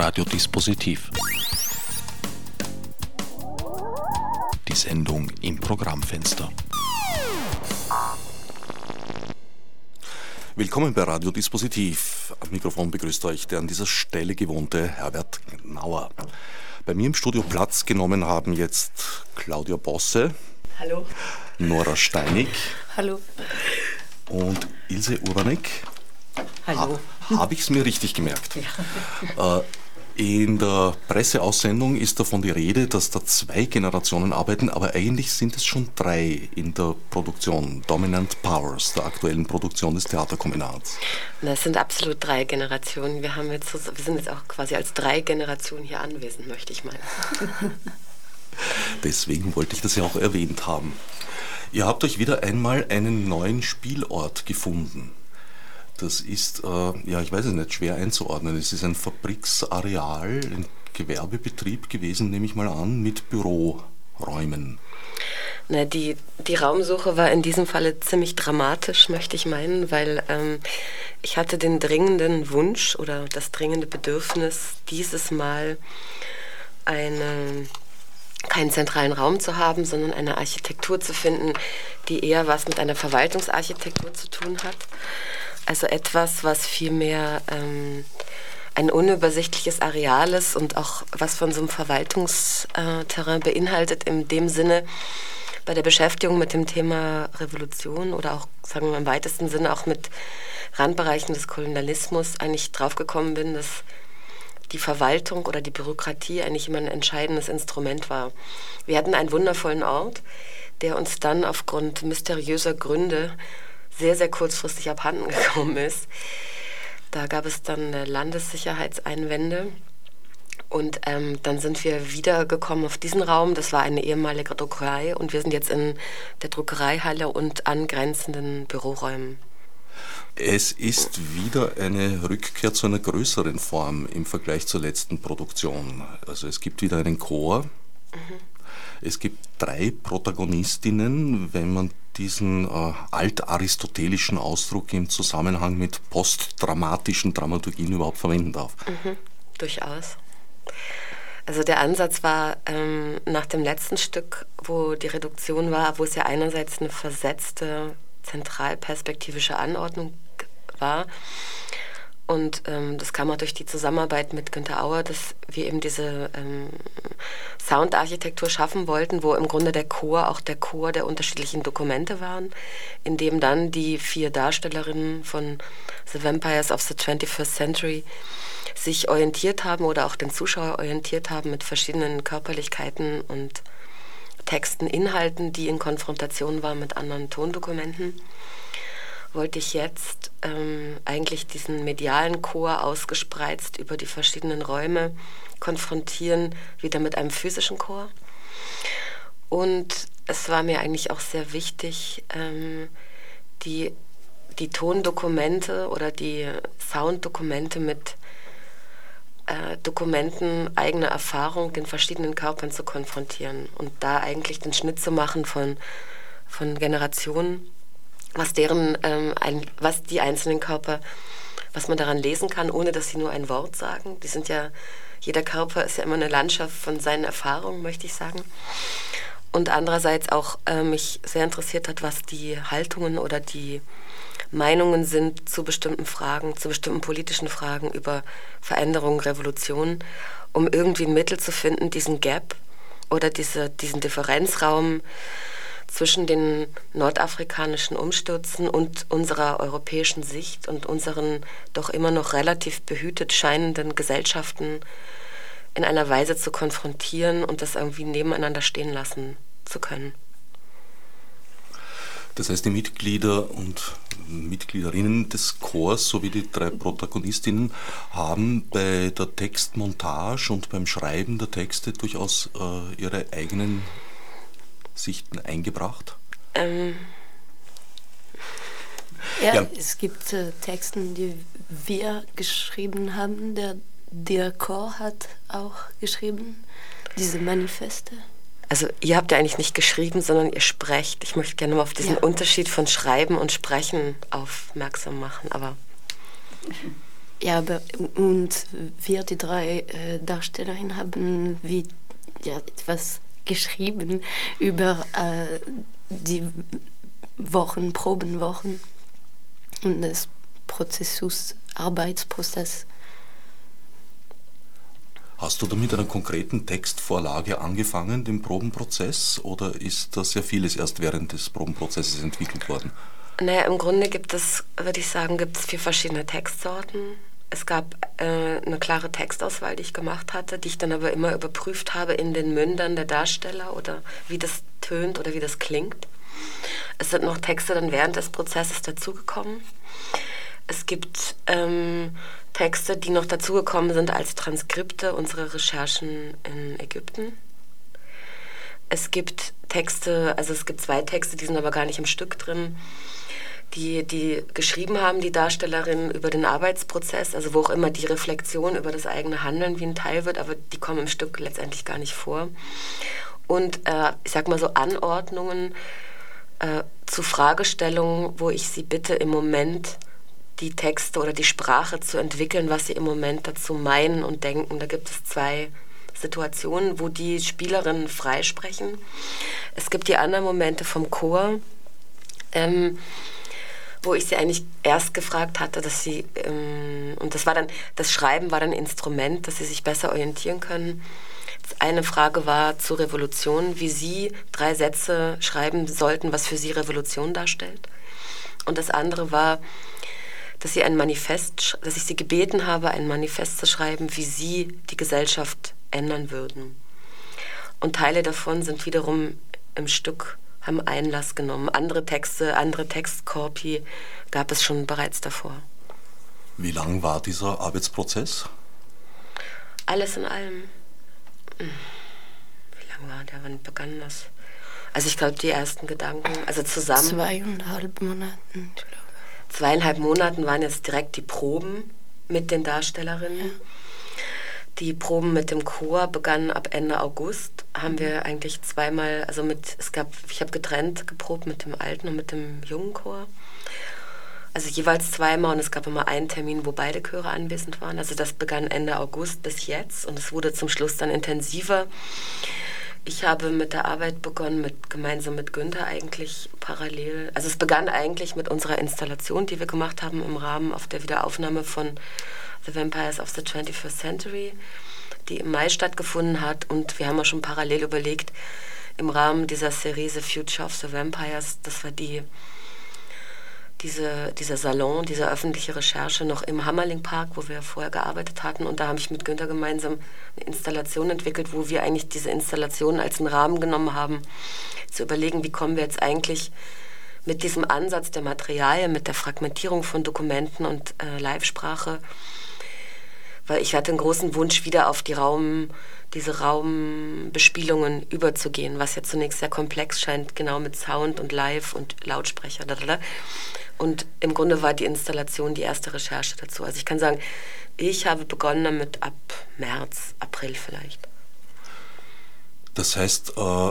Radiodispositiv. Die Sendung im Programmfenster. Willkommen bei Radiodispositiv. Am Mikrofon begrüßt euch der an dieser Stelle gewohnte Herbert Nauer. Bei mir im Studio Platz genommen haben jetzt Claudia Bosse. Hallo. Nora Steinig. Hallo. Und Ilse Urbanek. Hallo. Ha, Habe ich es mir richtig gemerkt? Ja. Äh, in der Presseaussendung ist davon die Rede, dass da zwei Generationen arbeiten, aber eigentlich sind es schon drei in der Produktion Dominant Powers, der aktuellen Produktion des Theaterkombinats. Das sind absolut drei Generationen. Wir, haben jetzt, wir sind jetzt auch quasi als drei Generationen hier anwesend, möchte ich meinen. Deswegen wollte ich das ja auch erwähnt haben. Ihr habt euch wieder einmal einen neuen Spielort gefunden. Das ist, äh, ja, ich weiß es nicht, schwer einzuordnen. Es ist ein Fabriksareal, ein Gewerbebetrieb gewesen, nehme ich mal an, mit Büroräumen. Na, die, die Raumsuche war in diesem Falle ziemlich dramatisch, möchte ich meinen, weil ähm, ich hatte den dringenden Wunsch oder das dringende Bedürfnis, dieses Mal eine, keinen zentralen Raum zu haben, sondern eine Architektur zu finden, die eher was mit einer Verwaltungsarchitektur zu tun hat. Also etwas, was vielmehr ähm, ein unübersichtliches Areal ist und auch was von so einem Verwaltungsterrain beinhaltet, in dem Sinne, bei der Beschäftigung mit dem Thema Revolution oder auch, sagen wir im weitesten Sinne, auch mit Randbereichen des Kolonialismus eigentlich draufgekommen bin, dass die Verwaltung oder die Bürokratie eigentlich immer ein entscheidendes Instrument war. Wir hatten einen wundervollen Ort, der uns dann aufgrund mysteriöser Gründe sehr, sehr kurzfristig abhanden gekommen ist. Da gab es dann Landessicherheitseinwände. Und ähm, dann sind wir wiedergekommen auf diesen Raum. Das war eine ehemalige Druckerei und wir sind jetzt in der Druckereihalle und angrenzenden Büroräumen. Es ist wieder eine Rückkehr zu einer größeren Form im Vergleich zur letzten Produktion. Also es gibt wieder einen Chor. Mhm. Es gibt drei Protagonistinnen, wenn man diesen äh, altaristotelischen Ausdruck im Zusammenhang mit postdramatischen Dramaturgien überhaupt verwenden darf. Mhm, durchaus. Also der Ansatz war ähm, nach dem letzten Stück, wo die Reduktion war, wo es ja einerseits eine versetzte zentralperspektivische Anordnung war, und ähm, das kam auch durch die Zusammenarbeit mit Günter Auer, dass wir eben diese ähm, Soundarchitektur schaffen wollten, wo im Grunde der Chor auch der Chor der unterschiedlichen Dokumente waren, in dem dann die vier Darstellerinnen von The Vampires of the 21st Century sich orientiert haben oder auch den Zuschauer orientiert haben mit verschiedenen Körperlichkeiten und Texten, Inhalten, die in Konfrontation waren mit anderen Tondokumenten wollte ich jetzt ähm, eigentlich diesen medialen Chor ausgespreizt über die verschiedenen Räume konfrontieren, wieder mit einem physischen Chor. Und es war mir eigentlich auch sehr wichtig, ähm, die, die Tondokumente oder die Sounddokumente mit äh, Dokumenten eigener Erfahrung den verschiedenen Körpern zu konfrontieren und da eigentlich den Schnitt zu machen von, von Generationen was deren, ähm, ein, was die einzelnen Körper, was man daran lesen kann, ohne dass sie nur ein Wort sagen. Die sind ja, jeder Körper ist ja immer eine Landschaft von seinen Erfahrungen, möchte ich sagen. Und andererseits auch äh, mich sehr interessiert hat, was die Haltungen oder die Meinungen sind zu bestimmten Fragen, zu bestimmten politischen Fragen über Veränderungen, Revolutionen, um irgendwie ein Mittel zu finden, diesen Gap oder diese, diesen Differenzraum zwischen den nordafrikanischen Umstürzen und unserer europäischen Sicht und unseren doch immer noch relativ behütet scheinenden Gesellschaften in einer Weise zu konfrontieren und das irgendwie nebeneinander stehen lassen zu können. Das heißt, die Mitglieder und Mitgliederinnen des Chors sowie die drei Protagonistinnen haben bei der Textmontage und beim Schreiben der Texte durchaus äh, ihre eigenen Sichten eingebracht? Ähm, ja, ja, es gibt äh, Texte, die wir geschrieben haben. Der, der Chor hat auch geschrieben, diese Manifeste. Also ihr habt ja eigentlich nicht geschrieben, sondern ihr sprecht. Ich möchte gerne mal auf diesen ja. Unterschied von Schreiben und Sprechen aufmerksam machen, aber... Ja, aber und wir, die drei äh, Darstellerinnen, haben wie ja, etwas geschrieben über äh, die Wochen, Probenwochen und das Prozessus, Arbeitsprozess. Hast du da mit einer konkreten Textvorlage angefangen, dem Probenprozess, oder ist das ja vieles erst während des Probenprozesses entwickelt worden? Naja, im Grunde gibt es, würde ich sagen, gibt es vier verschiedene Textsorten. Es gab äh, eine klare Textauswahl, die ich gemacht hatte, die ich dann aber immer überprüft habe in den Mündern der Darsteller oder wie das tönt oder wie das klingt. Es sind noch Texte dann während des Prozesses dazugekommen. Es gibt ähm, Texte, die noch dazugekommen sind als Transkripte unserer Recherchen in Ägypten. Es gibt Texte, also es gibt zwei Texte, die sind aber gar nicht im Stück drin, die, die geschrieben haben, die Darstellerin, über den Arbeitsprozess, also wo auch immer die Reflexion über das eigene Handeln wie ein Teil wird, aber die kommen im Stück letztendlich gar nicht vor. Und äh, ich sag mal so Anordnungen äh, zu Fragestellungen, wo ich sie bitte im Moment die Texte oder die Sprache zu entwickeln, was sie im Moment dazu meinen und denken. Da gibt es zwei Situationen, wo die Spielerinnen freisprechen. Es gibt die anderen Momente vom Chor, ähm, wo ich sie eigentlich erst gefragt hatte, dass sie, ähm, und das war dann, das Schreiben war dann Instrument, dass sie sich besser orientieren können. Eine Frage war zur Revolution, wie sie drei Sätze schreiben sollten, was für sie Revolution darstellt. Und das andere war, dass sie ein Manifest, dass ich sie gebeten habe, ein Manifest zu schreiben, wie sie die Gesellschaft ändern würden. Und Teile davon sind wiederum im Stück, haben Einlass genommen. Andere Texte, andere Textkorpi gab es schon bereits davor. Wie lang war dieser Arbeitsprozess? Alles in allem. Hm, wie lang war der? Wann begann das? Also ich glaube, die ersten Gedanken, also zusammen. Zweieinhalb Monaten, ich glaube zweieinhalb Monaten waren jetzt direkt die Proben mit den Darstellerinnen. Die Proben mit dem Chor begannen ab Ende August. Haben wir eigentlich zweimal, also mit, es gab, ich habe getrennt geprobt mit dem alten und mit dem jungen Chor. Also jeweils zweimal und es gab immer einen Termin, wo beide Chöre anwesend waren. Also das begann Ende August bis jetzt und es wurde zum Schluss dann intensiver. Ich habe mit der Arbeit begonnen, mit, gemeinsam mit Günther eigentlich parallel. Also es begann eigentlich mit unserer Installation, die wir gemacht haben im Rahmen auf der Wiederaufnahme von The Vampires of the 21st Century, die im Mai stattgefunden hat. Und wir haben auch schon parallel überlegt, im Rahmen dieser Serie The Future of the Vampires, das war die diese, dieser Salon, diese öffentliche Recherche noch im Hammerling-Park, wo wir vorher gearbeitet hatten. Und da habe ich mit Günther gemeinsam eine Installation entwickelt, wo wir eigentlich diese Installation als einen Rahmen genommen haben, zu überlegen, wie kommen wir jetzt eigentlich mit diesem Ansatz der Materialien, mit der Fragmentierung von Dokumenten und äh, Live-Sprache, weil ich hatte einen großen Wunsch, wieder auf die Raum, diese Raumbespielungen überzugehen, was ja zunächst sehr komplex scheint, genau mit Sound und Live und Lautsprecher. Und im Grunde war die Installation die erste Recherche dazu. Also ich kann sagen, ich habe begonnen damit ab März, April vielleicht. Das heißt, äh,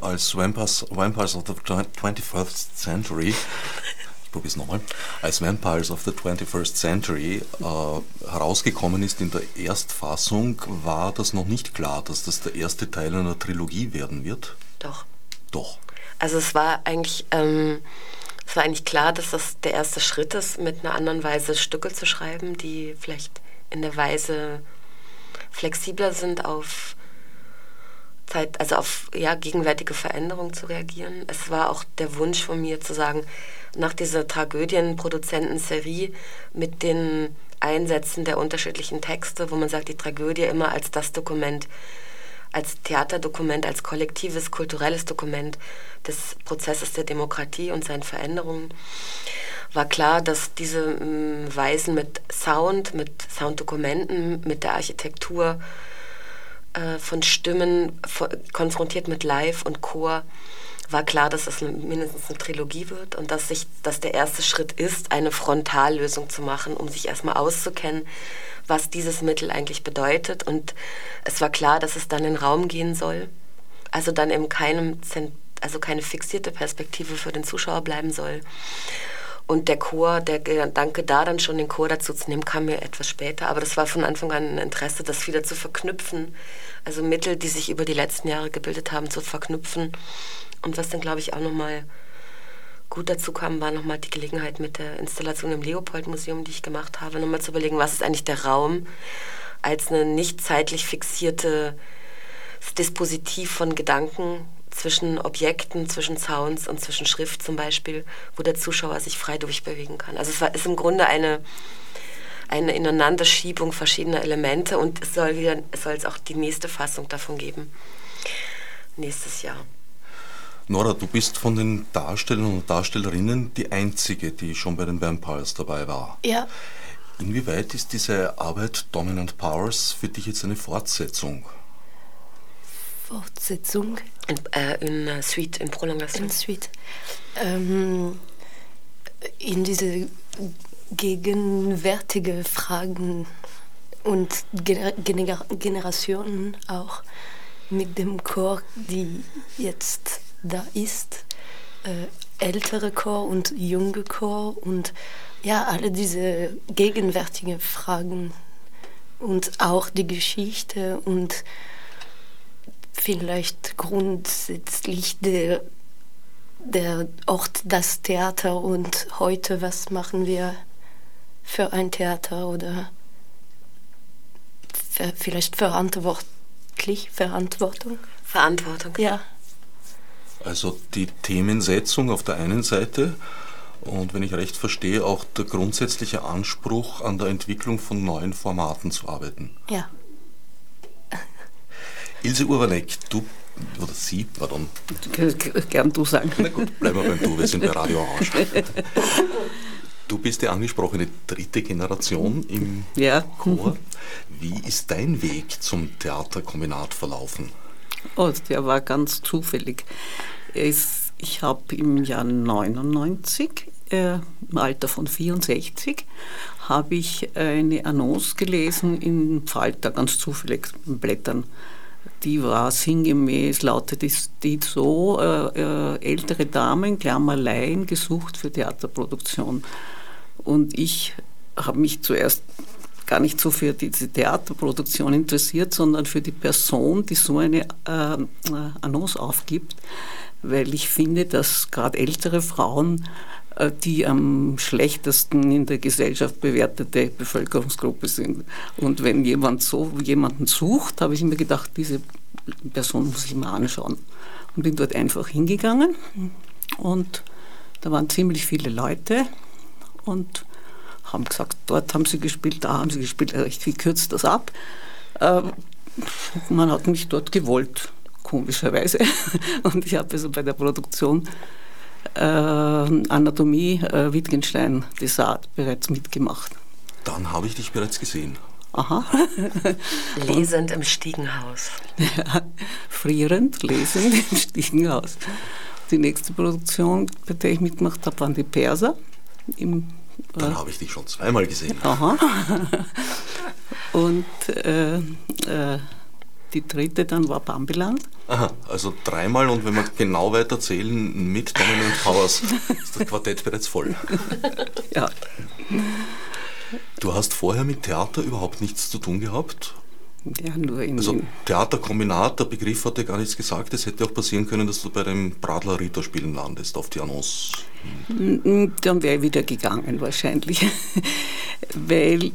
als Vampires, Vampires of the 21st Century, ich probiere es nochmal, als Vampires of the 21st Century äh, herausgekommen ist in der Erstfassung, war das noch nicht klar, dass das der erste Teil einer Trilogie werden wird? Doch. Doch. Also es war eigentlich... Ähm, es war eigentlich klar, dass das der erste Schritt ist, mit einer anderen Weise Stücke zu schreiben, die vielleicht in der Weise flexibler sind auf Zeit, also auf ja, gegenwärtige Veränderungen zu reagieren. Es war auch der Wunsch von mir zu sagen, nach dieser Tragödienproduzenten-Serie mit den Einsätzen der unterschiedlichen Texte, wo man sagt, die Tragödie immer als das Dokument als Theaterdokument, als kollektives, kulturelles Dokument des Prozesses der Demokratie und seinen Veränderungen, war klar, dass diese mm, Weisen mit Sound, mit Sounddokumenten, mit der Architektur äh, von Stimmen, konfrontiert mit Live und Chor, war klar, dass es mindestens eine Trilogie wird und dass, sich, dass der erste Schritt ist, eine Frontallösung zu machen, um sich erstmal auszukennen, was dieses Mittel eigentlich bedeutet. Und es war klar, dass es dann in den Raum gehen soll. Also dann eben keinem, also keine fixierte Perspektive für den Zuschauer bleiben soll. und der Chor, der Gedanke da dann schon den Chor dazu zu nehmen, kam mir etwas später. Aber das war von Anfang an ein Interesse, das wieder zu verknüpfen. Also Mittel, die sich über die letzten Jahre gebildet haben, zu verknüpfen. Und was dann, glaube ich, auch nochmal gut dazu kam, war nochmal die Gelegenheit mit der Installation im Leopold-Museum, die ich gemacht habe, nochmal zu überlegen, was ist eigentlich der Raum als eine nicht zeitlich fixierte Dispositiv von Gedanken zwischen Objekten, zwischen Sounds und zwischen Schrift zum Beispiel, wo der Zuschauer sich frei durchbewegen kann. Also es war, ist im Grunde eine, eine Ineinanderschiebung verschiedener Elemente und es soll es auch die nächste Fassung davon geben, nächstes Jahr. Nora, du bist von den Darstellern und Darstellerinnen die einzige, die schon bei den Vampires dabei war. Ja. Inwieweit ist diese Arbeit Dominant Powers für dich jetzt eine Fortsetzung? Fortsetzung? In, äh, in uh, Suite, in Prolongation. In Suite. Ähm, in diese gegenwärtige Fragen und Gener Gener Generationen auch mit dem Chor, die jetzt da ist. Äh, ältere Chor und junge Chor und ja, alle diese gegenwärtigen Fragen und auch die Geschichte und vielleicht grundsätzlich der, der Ort, das Theater und heute, was machen wir für ein Theater oder vielleicht verantwortlich, Verantwortung? Verantwortung. Ja. Also die Themensetzung auf der einen Seite und wenn ich recht verstehe, auch der grundsätzliche Anspruch an der Entwicklung von neuen Formaten zu arbeiten. Ja. Ilse Urwanek, du oder Sie, pardon. Gern du sagen. Na gut, bleiben wir beim Du, wir sind bei Radio Orange. Du bist die angesprochene dritte Generation im ja. Chor. Wie ist dein Weg zum Theaterkombinat verlaufen? Oh, der war ganz zufällig. Ich habe im Jahr 99, äh, im Alter von 64, habe ich eine Annonce gelesen im Falter, ganz zufällig Blättern die war sinngemäß, lautet die so, äh, äh, ältere Damen, Klammer Laien, gesucht für Theaterproduktion. Und ich habe mich zuerst gar nicht so für diese Theaterproduktion interessiert, sondern für die Person, die so eine äh, Annonce aufgibt, weil ich finde, dass gerade ältere Frauen äh, die am schlechtesten in der Gesellschaft bewertete Bevölkerungsgruppe sind. Und wenn jemand so jemanden sucht, habe ich mir gedacht, diese Person muss ich mal anschauen. Und bin dort einfach hingegangen und da waren ziemlich viele Leute und haben gesagt, dort haben sie gespielt, da haben sie gespielt, recht viel kürzt das ab. Ähm, man hat mich dort gewollt, komischerweise. Und ich habe also bei der Produktion äh, Anatomie äh, Wittgenstein Desart bereits mitgemacht. Dann habe ich dich bereits gesehen. Aha. lesend im Stiegenhaus. Ja, frierend, lesend im Stiegenhaus. Die nächste Produktion, bei der ich mitgemacht habe, waren die Perser. Im, Dann habe ich dich schon zweimal gesehen. Aha. Und äh, äh, die dritte dann war Bambiland. Aha, also dreimal und wenn wir genau weiterzählen, mit Dominant Powers ist das Quartett bereits voll. ja. Du hast vorher mit Theater überhaupt nichts zu tun gehabt? Ja, nur in Also Theaterkombinat, der Begriff hat ja gar nichts gesagt. Es hätte auch passieren können, dass du bei dem Bradler Ritter spielen landest auf die Annonce. Dann wäre ich wieder gegangen wahrscheinlich. Weil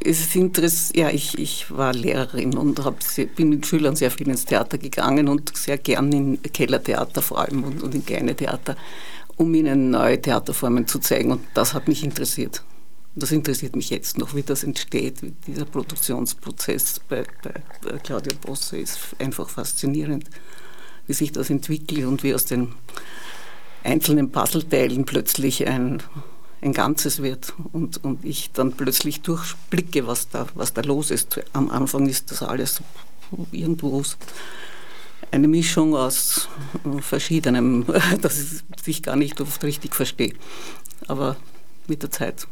es ist interessant, ja, ich, ich war Lehrerin und hab, bin mit Schülern sehr viel ins Theater gegangen und sehr gern in Kellertheater vor allem und, und in kleine Theater, um ihnen neue Theaterformen zu zeigen. Und das hat mich interessiert. Und das interessiert mich jetzt noch, wie das entsteht, wie dieser Produktionsprozess bei, bei Claudia Bosse ist einfach faszinierend, wie sich das entwickelt und wie aus den einzelnen Puzzleteilen plötzlich ein ein Ganzes wird und, und ich dann plötzlich durchblicke, was da, was da los ist. Am Anfang ist das alles irgendwo eine Mischung aus verschiedenem, dass ich gar nicht oft richtig verstehe. Aber mit der Zeit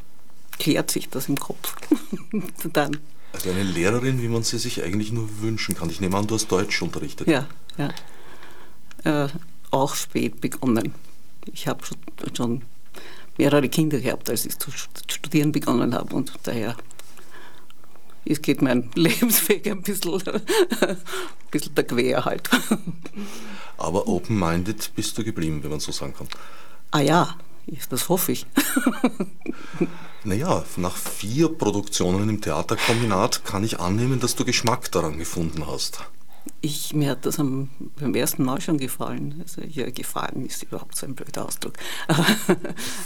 klärt sich das im Kopf. dann. Also eine Lehrerin, wie man sie sich eigentlich nur wünschen kann. Ich nehme an, du hast Deutsch unterrichtet. Ja, ja. Äh, auch spät begonnen. Ich habe schon, schon mehrere Kinder gehabt, als ich zu studieren begonnen habe und daher es geht mein Lebensweg ein bisschen, ein bisschen der Quer halt. Aber open-minded bist du geblieben, wenn man so sagen kann. Ah ja, das hoffe ich. Naja, nach vier Produktionen im Theaterkombinat kann ich annehmen, dass du Geschmack daran gefunden hast. Ich, mir hat das am, beim ersten Mal schon gefallen. Also ja, gefallen ist überhaupt so ein blöder Ausdruck.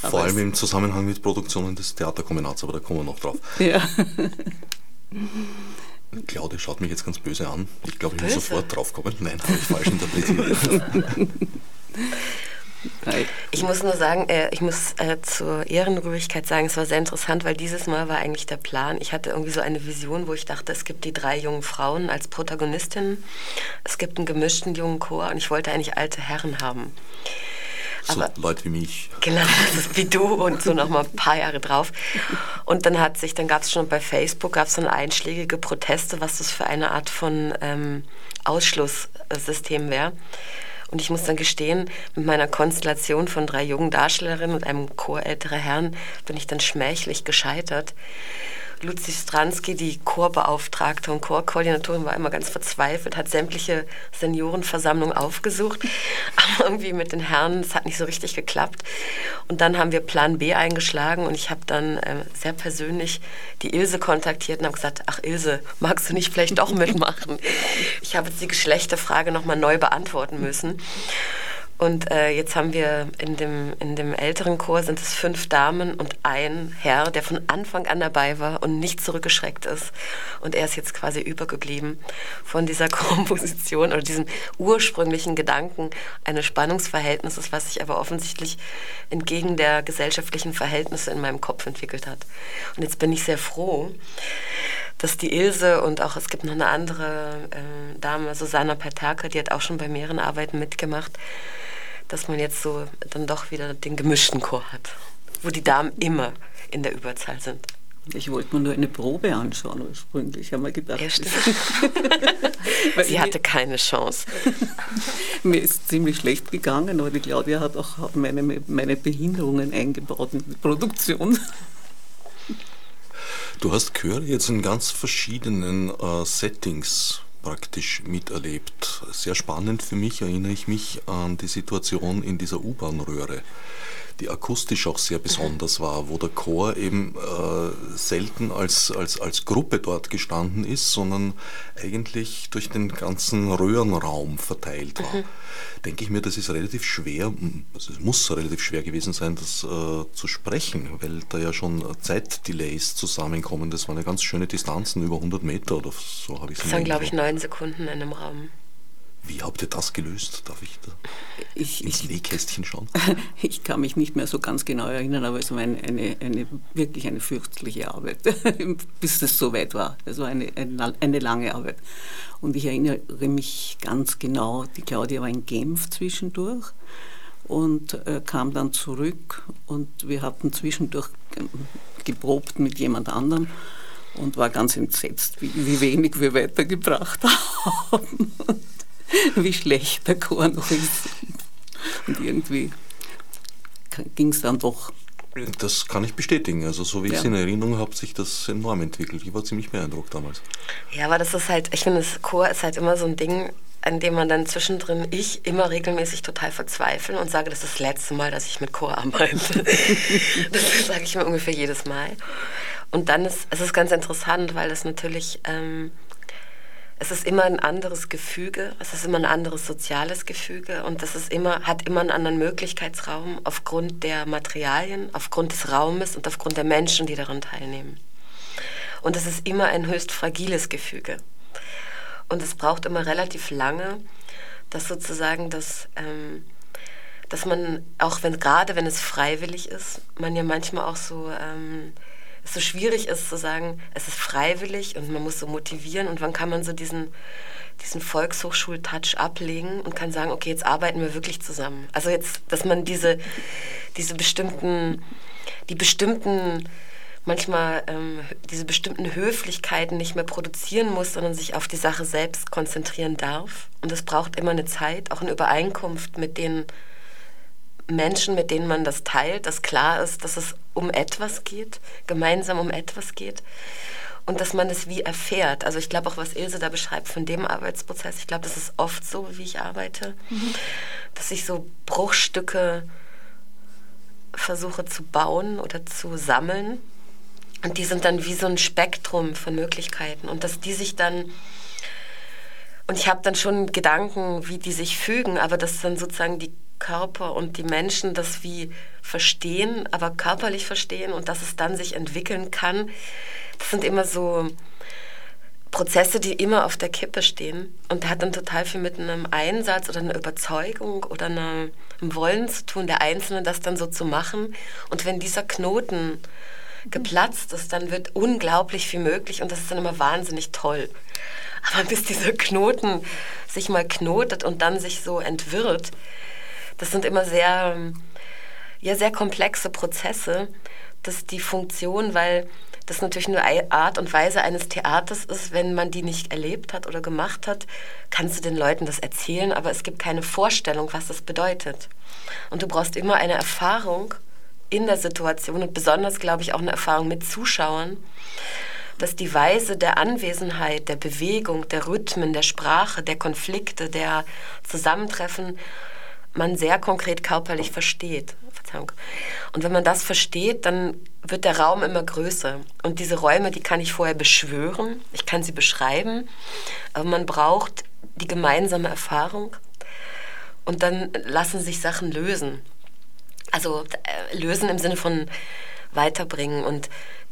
Vor allem im Zusammenhang mit Produktionen des Theaterkombinats, aber da kommen wir noch drauf. Ja. Claudia schaut mich jetzt ganz böse an. Ich glaube, ich muss sofort draufkommen. Nein, habe ich falsch interpretiert. Ich muss nur sagen, äh, ich muss äh, zur Ehrenrührigkeit sagen, es war sehr interessant, weil dieses Mal war eigentlich der Plan. Ich hatte irgendwie so eine Vision, wo ich dachte, es gibt die drei jungen Frauen als Protagonistinnen, es gibt einen gemischten jungen Chor und ich wollte eigentlich alte Herren haben. So Aber, Leute wie mich. Genau, wie du und so noch mal ein paar Jahre drauf. Und dann hat sich, dann gab es schon bei Facebook, gab es dann einschlägige Proteste, was das für eine Art von ähm, Ausschlusssystem wäre. Und ich muss dann gestehen, mit meiner Konstellation von drei jungen Darstellerinnen und einem Chor älterer Herren bin ich dann schmächlich gescheitert. Luzi Stransky, die Chorbeauftragte und Chorkoordinatorin, war immer ganz verzweifelt, hat sämtliche Seniorenversammlungen aufgesucht, aber irgendwie mit den Herren, es hat nicht so richtig geklappt. Und dann haben wir Plan B eingeschlagen und ich habe dann äh, sehr persönlich die Ilse kontaktiert und habe gesagt, ach Ilse, magst du nicht vielleicht doch mitmachen? Ich habe jetzt die Geschlechterfrage nochmal neu beantworten müssen. Und äh, jetzt haben wir in dem, in dem älteren Chor sind es fünf Damen und ein Herr, der von Anfang an dabei war und nicht zurückgeschreckt ist. Und er ist jetzt quasi übergeblieben von dieser Komposition oder diesem ursprünglichen Gedanken eines Spannungsverhältnisses, was sich aber offensichtlich entgegen der gesellschaftlichen Verhältnisse in meinem Kopf entwickelt hat. Und jetzt bin ich sehr froh, dass die Ilse und auch es gibt noch eine andere äh, Dame, Susanna Pertaka, die hat auch schon bei mehreren Arbeiten mitgemacht, dass man jetzt so dann doch wieder den gemischten Chor hat, wo die Damen immer in der Überzahl sind. Ich wollte mir nur eine Probe anschauen ursprünglich, haben wir gedacht. Ja. Sie hatte keine Chance. mir ist ziemlich schlecht gegangen, aber die Claudia hat auch meine, meine Behinderungen eingebaut in die Produktion. Du hast Chöre jetzt in ganz verschiedenen äh, Settings praktisch miterlebt. Sehr spannend für mich erinnere ich mich an die Situation in dieser U-Bahn-Röhre die akustisch auch sehr besonders war, wo der Chor eben äh, selten als, als, als Gruppe dort gestanden ist, sondern eigentlich durch den ganzen Röhrenraum verteilt war. Mhm. Denke ich mir, das ist relativ schwer, also es muss relativ schwer gewesen sein, das äh, zu sprechen, weil da ja schon Zeitdelays zusammenkommen. Das waren ja ganz schöne Distanzen, über 100 Meter oder so habe ich es Das waren, glaube ich, neun Sekunden in einem Raum. Wie habt ihr das gelöst? Darf ich da ich, ins Nähkästchen schauen? Ich kann mich nicht mehr so ganz genau erinnern, aber es war eine, eine, eine wirklich eine fürchterliche Arbeit, bis es so weit war. Es war eine, eine, eine, lange Arbeit. Und ich erinnere mich ganz genau, die Claudia war in Genf zwischendurch und äh, kam dann zurück und wir hatten zwischendurch geprobt mit jemand anderem und war ganz entsetzt, wie, wie wenig wir weitergebracht haben. wie schlecht der Chor noch ist. Und irgendwie ging es dann doch. Das kann ich bestätigen. Also so wie ja. ich es in Erinnerung habe, hat sich das enorm entwickelt. Ich war ziemlich beeindruckt damals. Ja, aber das ist halt, ich finde, das Chor ist halt immer so ein Ding, an dem man dann zwischendrin, ich immer regelmäßig total verzweifle und sage, das ist das letzte Mal, dass ich mit Chor arbeite. das sage ich mir ungefähr jedes Mal. Und dann ist es ist ganz interessant, weil das natürlich... Ähm, es ist immer ein anderes Gefüge, es ist immer ein anderes soziales Gefüge und das ist immer, hat immer einen anderen Möglichkeitsraum aufgrund der Materialien, aufgrund des Raumes und aufgrund der Menschen, die daran teilnehmen. Und es ist immer ein höchst fragiles Gefüge. Und es braucht immer relativ lange, dass sozusagen das, ähm, dass man, auch wenn, gerade wenn es freiwillig ist, man ja manchmal auch so ähm, es so schwierig ist zu sagen, es ist freiwillig und man muss so motivieren und wann kann man so diesen, diesen Volkshochschul-Touch ablegen und kann sagen, okay, jetzt arbeiten wir wirklich zusammen. Also jetzt, dass man diese, diese bestimmten, die bestimmten manchmal ähm, diese bestimmten Höflichkeiten nicht mehr produzieren muss, sondern sich auf die Sache selbst konzentrieren darf. Und es braucht immer eine Zeit, auch eine Übereinkunft mit den Menschen, mit denen man das teilt, dass klar ist, dass es um etwas geht, gemeinsam um etwas geht und dass man es wie erfährt. Also ich glaube auch, was Ilse da beschreibt von dem Arbeitsprozess, ich glaube, das ist oft so, wie ich arbeite, mhm. dass ich so Bruchstücke versuche zu bauen oder zu sammeln und die sind dann wie so ein Spektrum von Möglichkeiten und dass die sich dann und ich habe dann schon Gedanken, wie die sich fügen, aber dass dann sozusagen die Körper und die Menschen das wie verstehen, aber körperlich verstehen und dass es dann sich entwickeln kann. Das sind immer so Prozesse, die immer auf der Kippe stehen. Und hat dann total viel mit einem Einsatz oder einer Überzeugung oder einem Wollen zu tun, der Einzelne das dann so zu machen. Und wenn dieser Knoten geplatzt ist, dann wird unglaublich viel möglich und das ist dann immer wahnsinnig toll. Aber bis dieser Knoten sich mal knotet und dann sich so entwirrt, das sind immer sehr, ja, sehr komplexe Prozesse, dass die Funktion, weil das natürlich nur Art und Weise eines Theaters ist, wenn man die nicht erlebt hat oder gemacht hat, kannst du den Leuten das erzählen, aber es gibt keine Vorstellung, was das bedeutet. Und du brauchst immer eine Erfahrung in der Situation und besonders, glaube ich, auch eine Erfahrung mit Zuschauern, dass die Weise der Anwesenheit, der Bewegung, der Rhythmen, der Sprache, der Konflikte, der Zusammentreffen man sehr konkret körperlich versteht. Verzeihung. Und wenn man das versteht, dann wird der Raum immer größer. Und diese Räume, die kann ich vorher beschwören, ich kann sie beschreiben, aber man braucht die gemeinsame Erfahrung und dann lassen sich Sachen lösen. Also äh, lösen im Sinne von weiterbringen. Und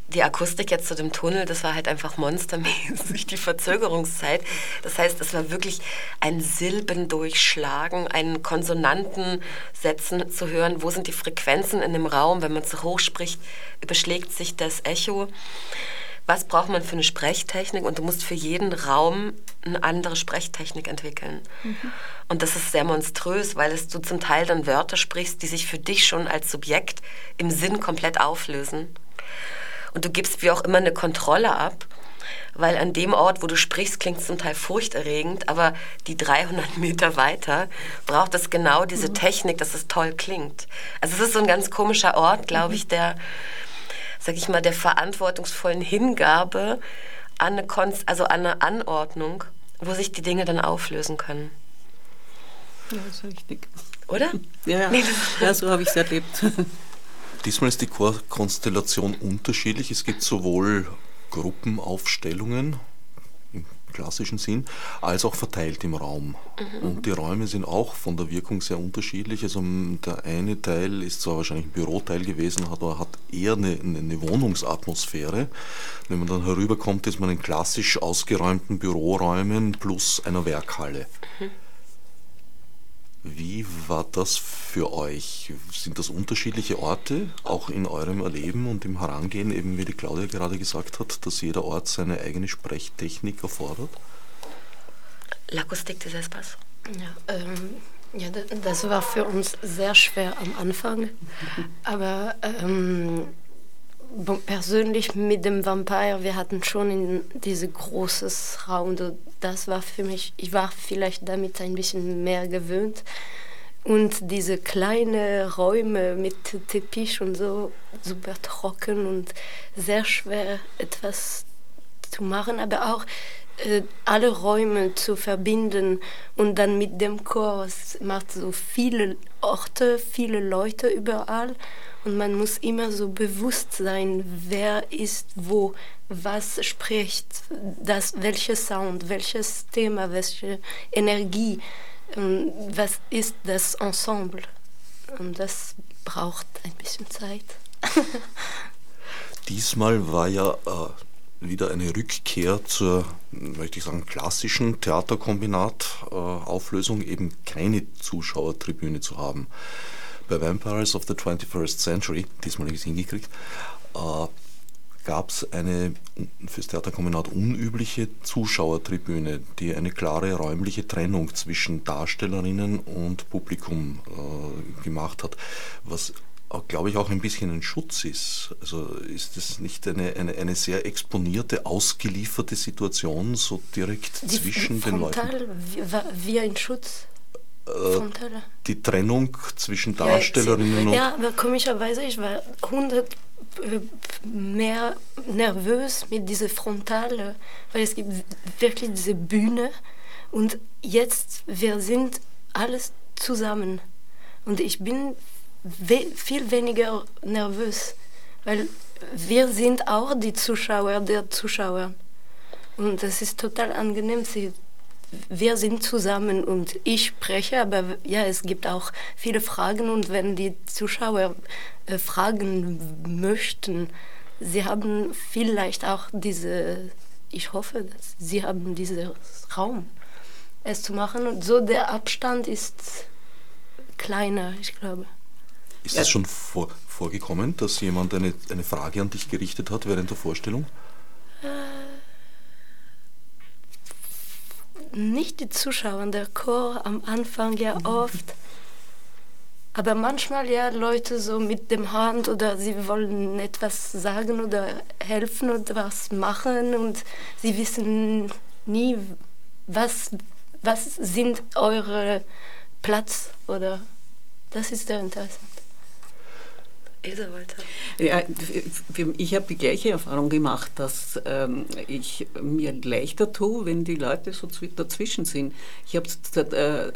die Akustik jetzt zu dem Tunnel, das war halt einfach monstermäßig, die Verzögerungszeit. Das heißt, es war wirklich ein Silbendurchschlagen, ein Konsonantensetzen zu hören, wo sind die Frequenzen in dem Raum. Wenn man zu hoch spricht, überschlägt sich das Echo. Was braucht man für eine Sprechtechnik? Und du musst für jeden Raum eine andere Sprechtechnik entwickeln. Mhm. Und das ist sehr monströs, weil es du zum Teil dann Wörter sprichst, die sich für dich schon als Subjekt im Sinn komplett auflösen. Und du gibst wie auch immer eine Kontrolle ab, weil an dem Ort, wo du sprichst, klingt es zum Teil furchterregend, aber die 300 Meter weiter braucht es genau diese mhm. Technik, dass es toll klingt. Also es ist so ein ganz komischer Ort, glaube mhm. ich, der, sag ich mal, der verantwortungsvollen Hingabe an eine, Kon also an eine Anordnung, wo sich die Dinge dann auflösen können. Ja, das ist richtig. Oder? Ja, ja. ja so habe ich es erlebt. Diesmal ist die Chorkonstellation unterschiedlich. Es gibt sowohl Gruppenaufstellungen im klassischen Sinn, als auch verteilt im Raum. Mhm. Und die Räume sind auch von der Wirkung sehr unterschiedlich. Also der eine Teil ist zwar wahrscheinlich ein Büroteil gewesen, aber hat eher eine, eine Wohnungsatmosphäre. Wenn man dann herüberkommt, ist man in klassisch ausgeräumten Büroräumen plus einer Werkhalle. Mhm. Wie war das für euch? Sind das unterschiedliche Orte, auch in eurem Erleben und im Herangehen, eben wie die Claudia gerade gesagt hat, dass jeder Ort seine eigene Sprechtechnik erfordert? L'acoustique des Espaces. Ja, ähm, ja, das war für uns sehr schwer am Anfang, aber ähm, persönlich mit dem Vampire, wir hatten schon in diese großes Raum, das war für mich, ich war vielleicht damit ein bisschen mehr gewöhnt. Und diese kleinen Räume mit Teppich und so, super trocken und sehr schwer etwas zu machen, aber auch äh, alle Räume zu verbinden und dann mit dem Chor. Es macht so viele Orte, viele Leute überall und man muss immer so bewusst sein, wer ist wo, was spricht, das, welcher Sound, welches Thema, welche Energie, was ist das Ensemble. Und das braucht ein bisschen Zeit. Diesmal war ja äh, wieder eine Rückkehr zur, möchte ich sagen, klassischen Theaterkombinat-Auflösung, äh, eben keine Zuschauertribüne zu haben. Bei Vampires of the 21st Century, diesmal habe ich es hingekriegt, äh, gab es eine fürs Theaterkombinat unübliche Zuschauertribüne, die eine klare räumliche Trennung zwischen Darstellerinnen und Publikum äh, gemacht hat, was glaube ich, auch ein bisschen ein Schutz ist. Also ist das nicht eine, eine, eine sehr exponierte, ausgelieferte Situation, so direkt Die zwischen den Leuten? Wie, wie ein Schutz? äh, die Trennung zwischen Darstellerinnen ja, und. Ja, aber komischerweise, ich war 100 äh, mehr nervös mit dieser Frontale, weil es gibt wirklich diese Bühne und jetzt wir sind alles zusammen und ich bin we viel weniger nervös, weil wir sind auch die Zuschauer der Zuschauer. Und das ist total angenehm, sie wir sind zusammen und ich spreche, aber ja, es gibt auch viele Fragen und wenn die Zuschauer äh, fragen möchten, sie haben vielleicht auch diese, ich hoffe, dass sie haben diesen Raum, es zu machen. Und so der Abstand ist kleiner, ich glaube. Ist es schon vor, vorgekommen, dass jemand eine, eine Frage an dich gerichtet hat während der Vorstellung? Äh, nicht die Zuschauer, der Chor am Anfang ja mhm. oft. Aber manchmal ja Leute so mit dem Hand oder sie wollen etwas sagen oder helfen oder was machen und sie wissen nie, was, was sind eure Platz oder das ist sehr interessant. Ilse wollte. Ja, ich habe die gleiche Erfahrung gemacht, dass ähm, ich mir leichter tue, wenn die Leute so dazwischen sind. Ich habe äh,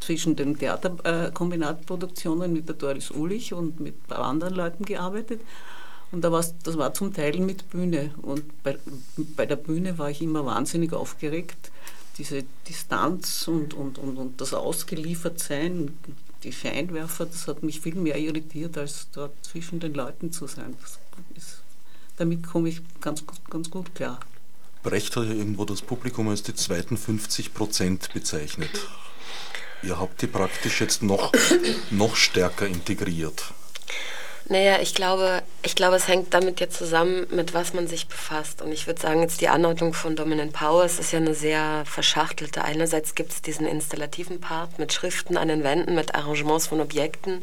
zwischen den Theaterkombinatproduktionen mit der Doris Ulich und mit ein paar anderen Leuten gearbeitet. Und da das war zum Teil mit Bühne. Und bei, bei der Bühne war ich immer wahnsinnig aufgeregt. Diese Distanz und, und, und, und das Ausgeliefertsein die Scheinwerfer, das hat mich viel mehr irritiert, als dort zwischen den Leuten zu sein. Ist, damit komme ich ganz, ganz gut klar. Brecht hat ja irgendwo das Publikum als die zweiten 50 Prozent bezeichnet. Ihr habt die praktisch jetzt noch, noch stärker integriert. Naja, ich glaube, ich glaube, es hängt damit jetzt zusammen, mit was man sich befasst. Und ich würde sagen, jetzt die Anordnung von Dominant Powers ist ja eine sehr verschachtelte. Einerseits gibt es diesen installativen Part mit Schriften an den Wänden, mit Arrangements von Objekten,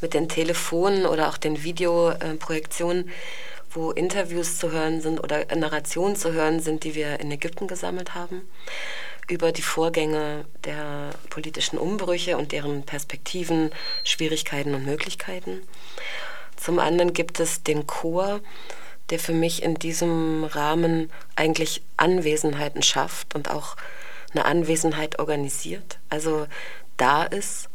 mit den Telefonen oder auch den Videoprojektionen, wo Interviews zu hören sind oder Narrationen zu hören sind, die wir in Ägypten gesammelt haben über die Vorgänge der politischen Umbrüche und deren Perspektiven, Schwierigkeiten und Möglichkeiten. Zum anderen gibt es den Chor, der für mich in diesem Rahmen eigentlich Anwesenheiten schafft und auch eine Anwesenheit organisiert, also da ist,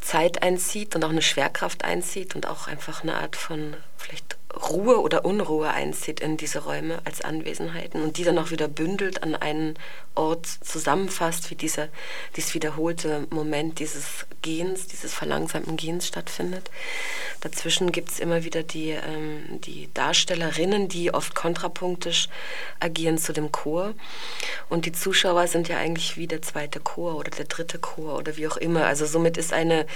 Zeit einzieht und auch eine Schwerkraft einzieht und auch einfach eine Art von vielleicht Ruhe oder Unruhe einzieht in diese Räume als Anwesenheiten und die dann auch wieder bündelt an einen Ort zusammenfasst, wie dieser, dieses wiederholte Moment dieses Gehens, dieses verlangsamten Gehens stattfindet. Dazwischen gibt es immer wieder die, ähm, die Darstellerinnen, die oft kontrapunktisch agieren zu dem Chor. Und die Zuschauer sind ja eigentlich wie der zweite Chor oder der dritte Chor oder wie auch immer. Also somit ist eine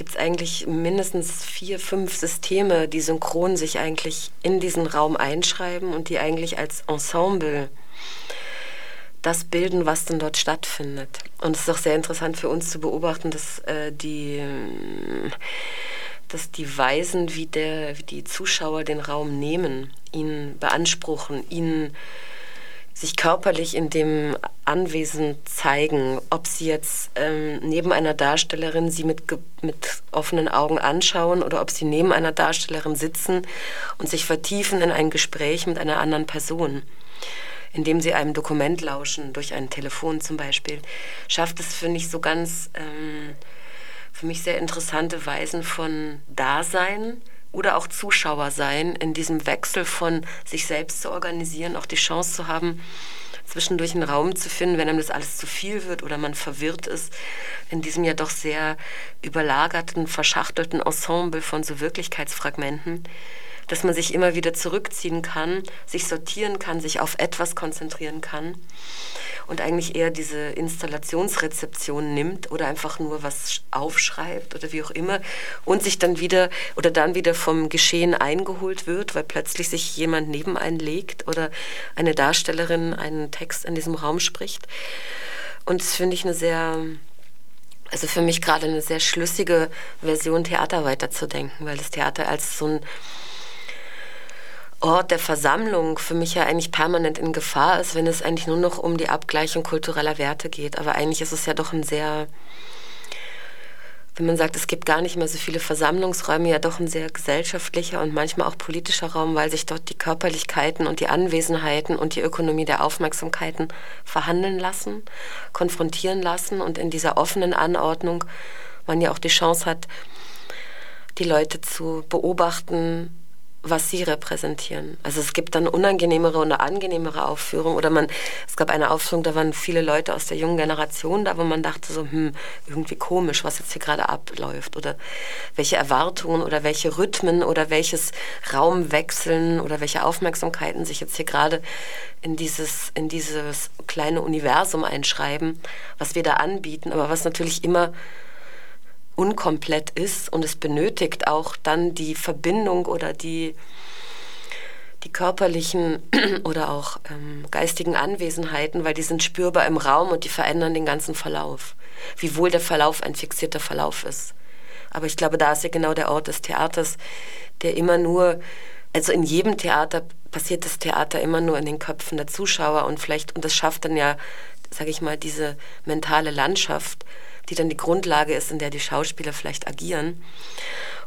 gibt es eigentlich mindestens vier, fünf Systeme, die synchron sich eigentlich in diesen Raum einschreiben und die eigentlich als Ensemble das bilden, was denn dort stattfindet. Und es ist auch sehr interessant für uns zu beobachten, dass äh, die dass die Weisen, wie, der, wie die Zuschauer den Raum nehmen, ihn beanspruchen, ihn sich körperlich in dem Anwesen zeigen, ob sie jetzt ähm, neben einer Darstellerin sie mit, mit offenen Augen anschauen oder ob sie neben einer Darstellerin sitzen und sich vertiefen in ein Gespräch mit einer anderen Person indem sie einem Dokument lauschen, durch ein Telefon zum Beispiel, schafft es, finde ich, so ganz ähm, für mich sehr interessante Weisen von Dasein, oder auch Zuschauer sein, in diesem Wechsel von sich selbst zu organisieren, auch die Chance zu haben, zwischendurch einen Raum zu finden, wenn einem das alles zu viel wird oder man verwirrt ist, in diesem ja doch sehr überlagerten, verschachtelten Ensemble von so Wirklichkeitsfragmenten, dass man sich immer wieder zurückziehen kann, sich sortieren kann, sich auf etwas konzentrieren kann und eigentlich eher diese Installationsrezeption nimmt oder einfach nur was aufschreibt oder wie auch immer und sich dann wieder oder dann wieder vom Geschehen eingeholt wird, weil plötzlich sich jemand neben einen legt oder eine Darstellerin einen Text in diesem Raum spricht. Und das finde ich eine sehr also für mich gerade eine sehr schlüssige Version, Theater weiterzudenken, weil das Theater als so ein Ort der Versammlung für mich ja eigentlich permanent in Gefahr ist, wenn es eigentlich nur noch um die Abgleichung kultureller Werte geht. Aber eigentlich ist es ja doch ein sehr, wenn man sagt, es gibt gar nicht mehr so viele Versammlungsräume, ja doch ein sehr gesellschaftlicher und manchmal auch politischer Raum, weil sich dort die Körperlichkeiten und die Anwesenheiten und die Ökonomie der Aufmerksamkeiten verhandeln lassen, konfrontieren lassen und in dieser offenen Anordnung man ja auch die Chance hat, die Leute zu beobachten, was sie repräsentieren. Also es gibt dann unangenehmere und angenehmere Aufführungen oder man, es gab eine Aufführung, da waren viele Leute aus der jungen Generation da, wo man dachte so, hm, irgendwie komisch, was jetzt hier gerade abläuft oder welche Erwartungen oder welche Rhythmen oder welches Raumwechseln oder welche Aufmerksamkeiten sich jetzt hier gerade in dieses, in dieses kleine Universum einschreiben, was wir da anbieten, aber was natürlich immer unkomplett ist und es benötigt auch dann die Verbindung oder die, die körperlichen oder auch ähm, geistigen Anwesenheiten, weil die sind spürbar im Raum und die verändern den ganzen Verlauf. Wiewohl der Verlauf ein fixierter Verlauf ist. Aber ich glaube, da ist ja genau der Ort des Theaters, der immer nur, also in jedem Theater passiert das Theater immer nur in den Köpfen der Zuschauer und vielleicht, und das schafft dann ja, sage ich mal, diese mentale Landschaft, die dann die Grundlage ist, in der die Schauspieler vielleicht agieren.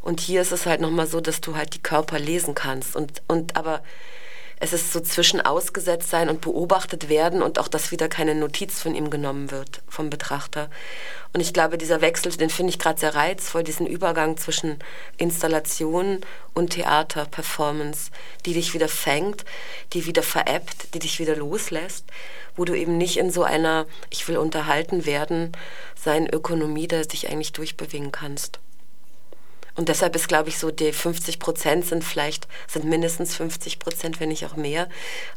Und hier ist es halt nochmal so, dass du halt die Körper lesen kannst. Und, und aber es ist so zwischen ausgesetzt sein und beobachtet werden und auch, dass wieder keine Notiz von ihm genommen wird vom Betrachter. Und ich glaube, dieser Wechsel, den finde ich gerade sehr reizvoll, diesen Übergang zwischen Installation und Theater, Performance, die dich wieder fängt, die wieder veräppt, die dich wieder loslässt, wo du eben nicht in so einer, ich will unterhalten werden, sein Ökonomie, da dich eigentlich durchbewegen kannst. Und deshalb ist, glaube ich, so, die 50 Prozent sind vielleicht, sind mindestens 50 Prozent, wenn nicht auch mehr,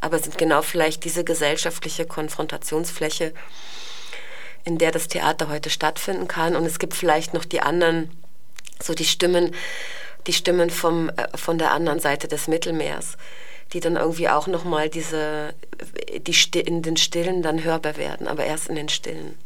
aber sind genau vielleicht diese gesellschaftliche Konfrontationsfläche, in der das Theater heute stattfinden kann. Und es gibt vielleicht noch die anderen, so die Stimmen, die Stimmen vom, äh, von der anderen Seite des Mittelmeers, die dann irgendwie auch nochmal diese, die in den Stillen dann hörbar werden, aber erst in den Stillen.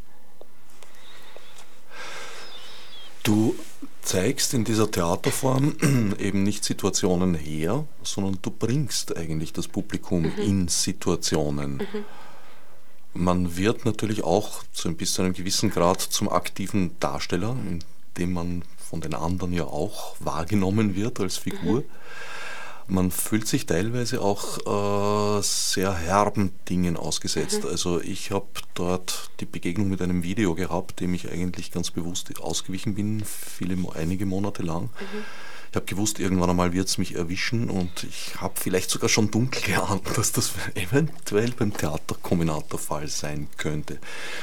Du zeigst in dieser Theaterform eben nicht Situationen her, sondern du bringst eigentlich das Publikum mhm. in Situationen. Mhm. Man wird natürlich auch zu, bis zu einem gewissen Grad zum aktiven Darsteller, indem man von den anderen ja auch wahrgenommen wird als Figur. Mhm. Man fühlt sich teilweise auch äh, sehr herben Dingen ausgesetzt. Mhm. Also ich habe dort die Begegnung mit einem Video gehabt, dem ich eigentlich ganz bewusst ausgewichen bin, viele, einige Monate lang. Mhm ich habe gewusst, irgendwann einmal wird es mich erwischen und ich habe vielleicht sogar schon dunkel geahnt, dass das eventuell beim Theaterkombinat der Fall sein könnte.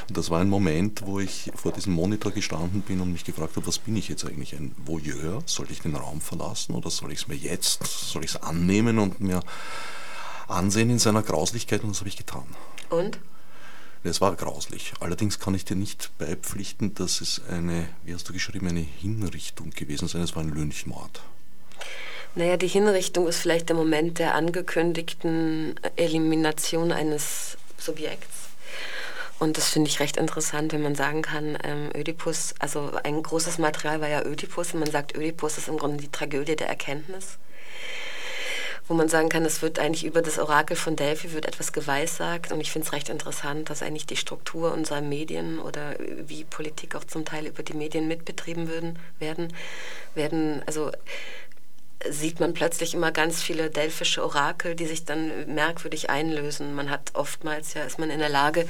Und das war ein Moment, wo ich vor diesem Monitor gestanden bin und mich gefragt habe, was bin ich jetzt eigentlich, ein Voyeur? Soll ich den Raum verlassen oder soll ich es mir jetzt, soll ich es annehmen und mir ansehen in seiner Grauslichkeit und das habe ich getan. Und? Es war grauslich. Allerdings kann ich dir nicht beipflichten, dass es eine, wie hast du geschrieben, eine Hinrichtung gewesen sein. Es war ein Lynchmord. Naja, die Hinrichtung ist vielleicht der Moment der angekündigten Elimination eines Subjekts. Und das finde ich recht interessant, wenn man sagen kann, ähm, Ödipus, also ein großes Material war ja Ödipus und man sagt, Ödipus ist im Grunde die Tragödie der Erkenntnis wo man sagen kann, es wird eigentlich über das Orakel von Delphi wird etwas geweissagt und ich finde es recht interessant, dass eigentlich die Struktur unserer Medien oder wie Politik auch zum Teil über die Medien mitbetrieben würden, werden, werden, also sieht man plötzlich immer ganz viele delphische Orakel, die sich dann merkwürdig einlösen. Man hat oftmals ja, ist man in der Lage,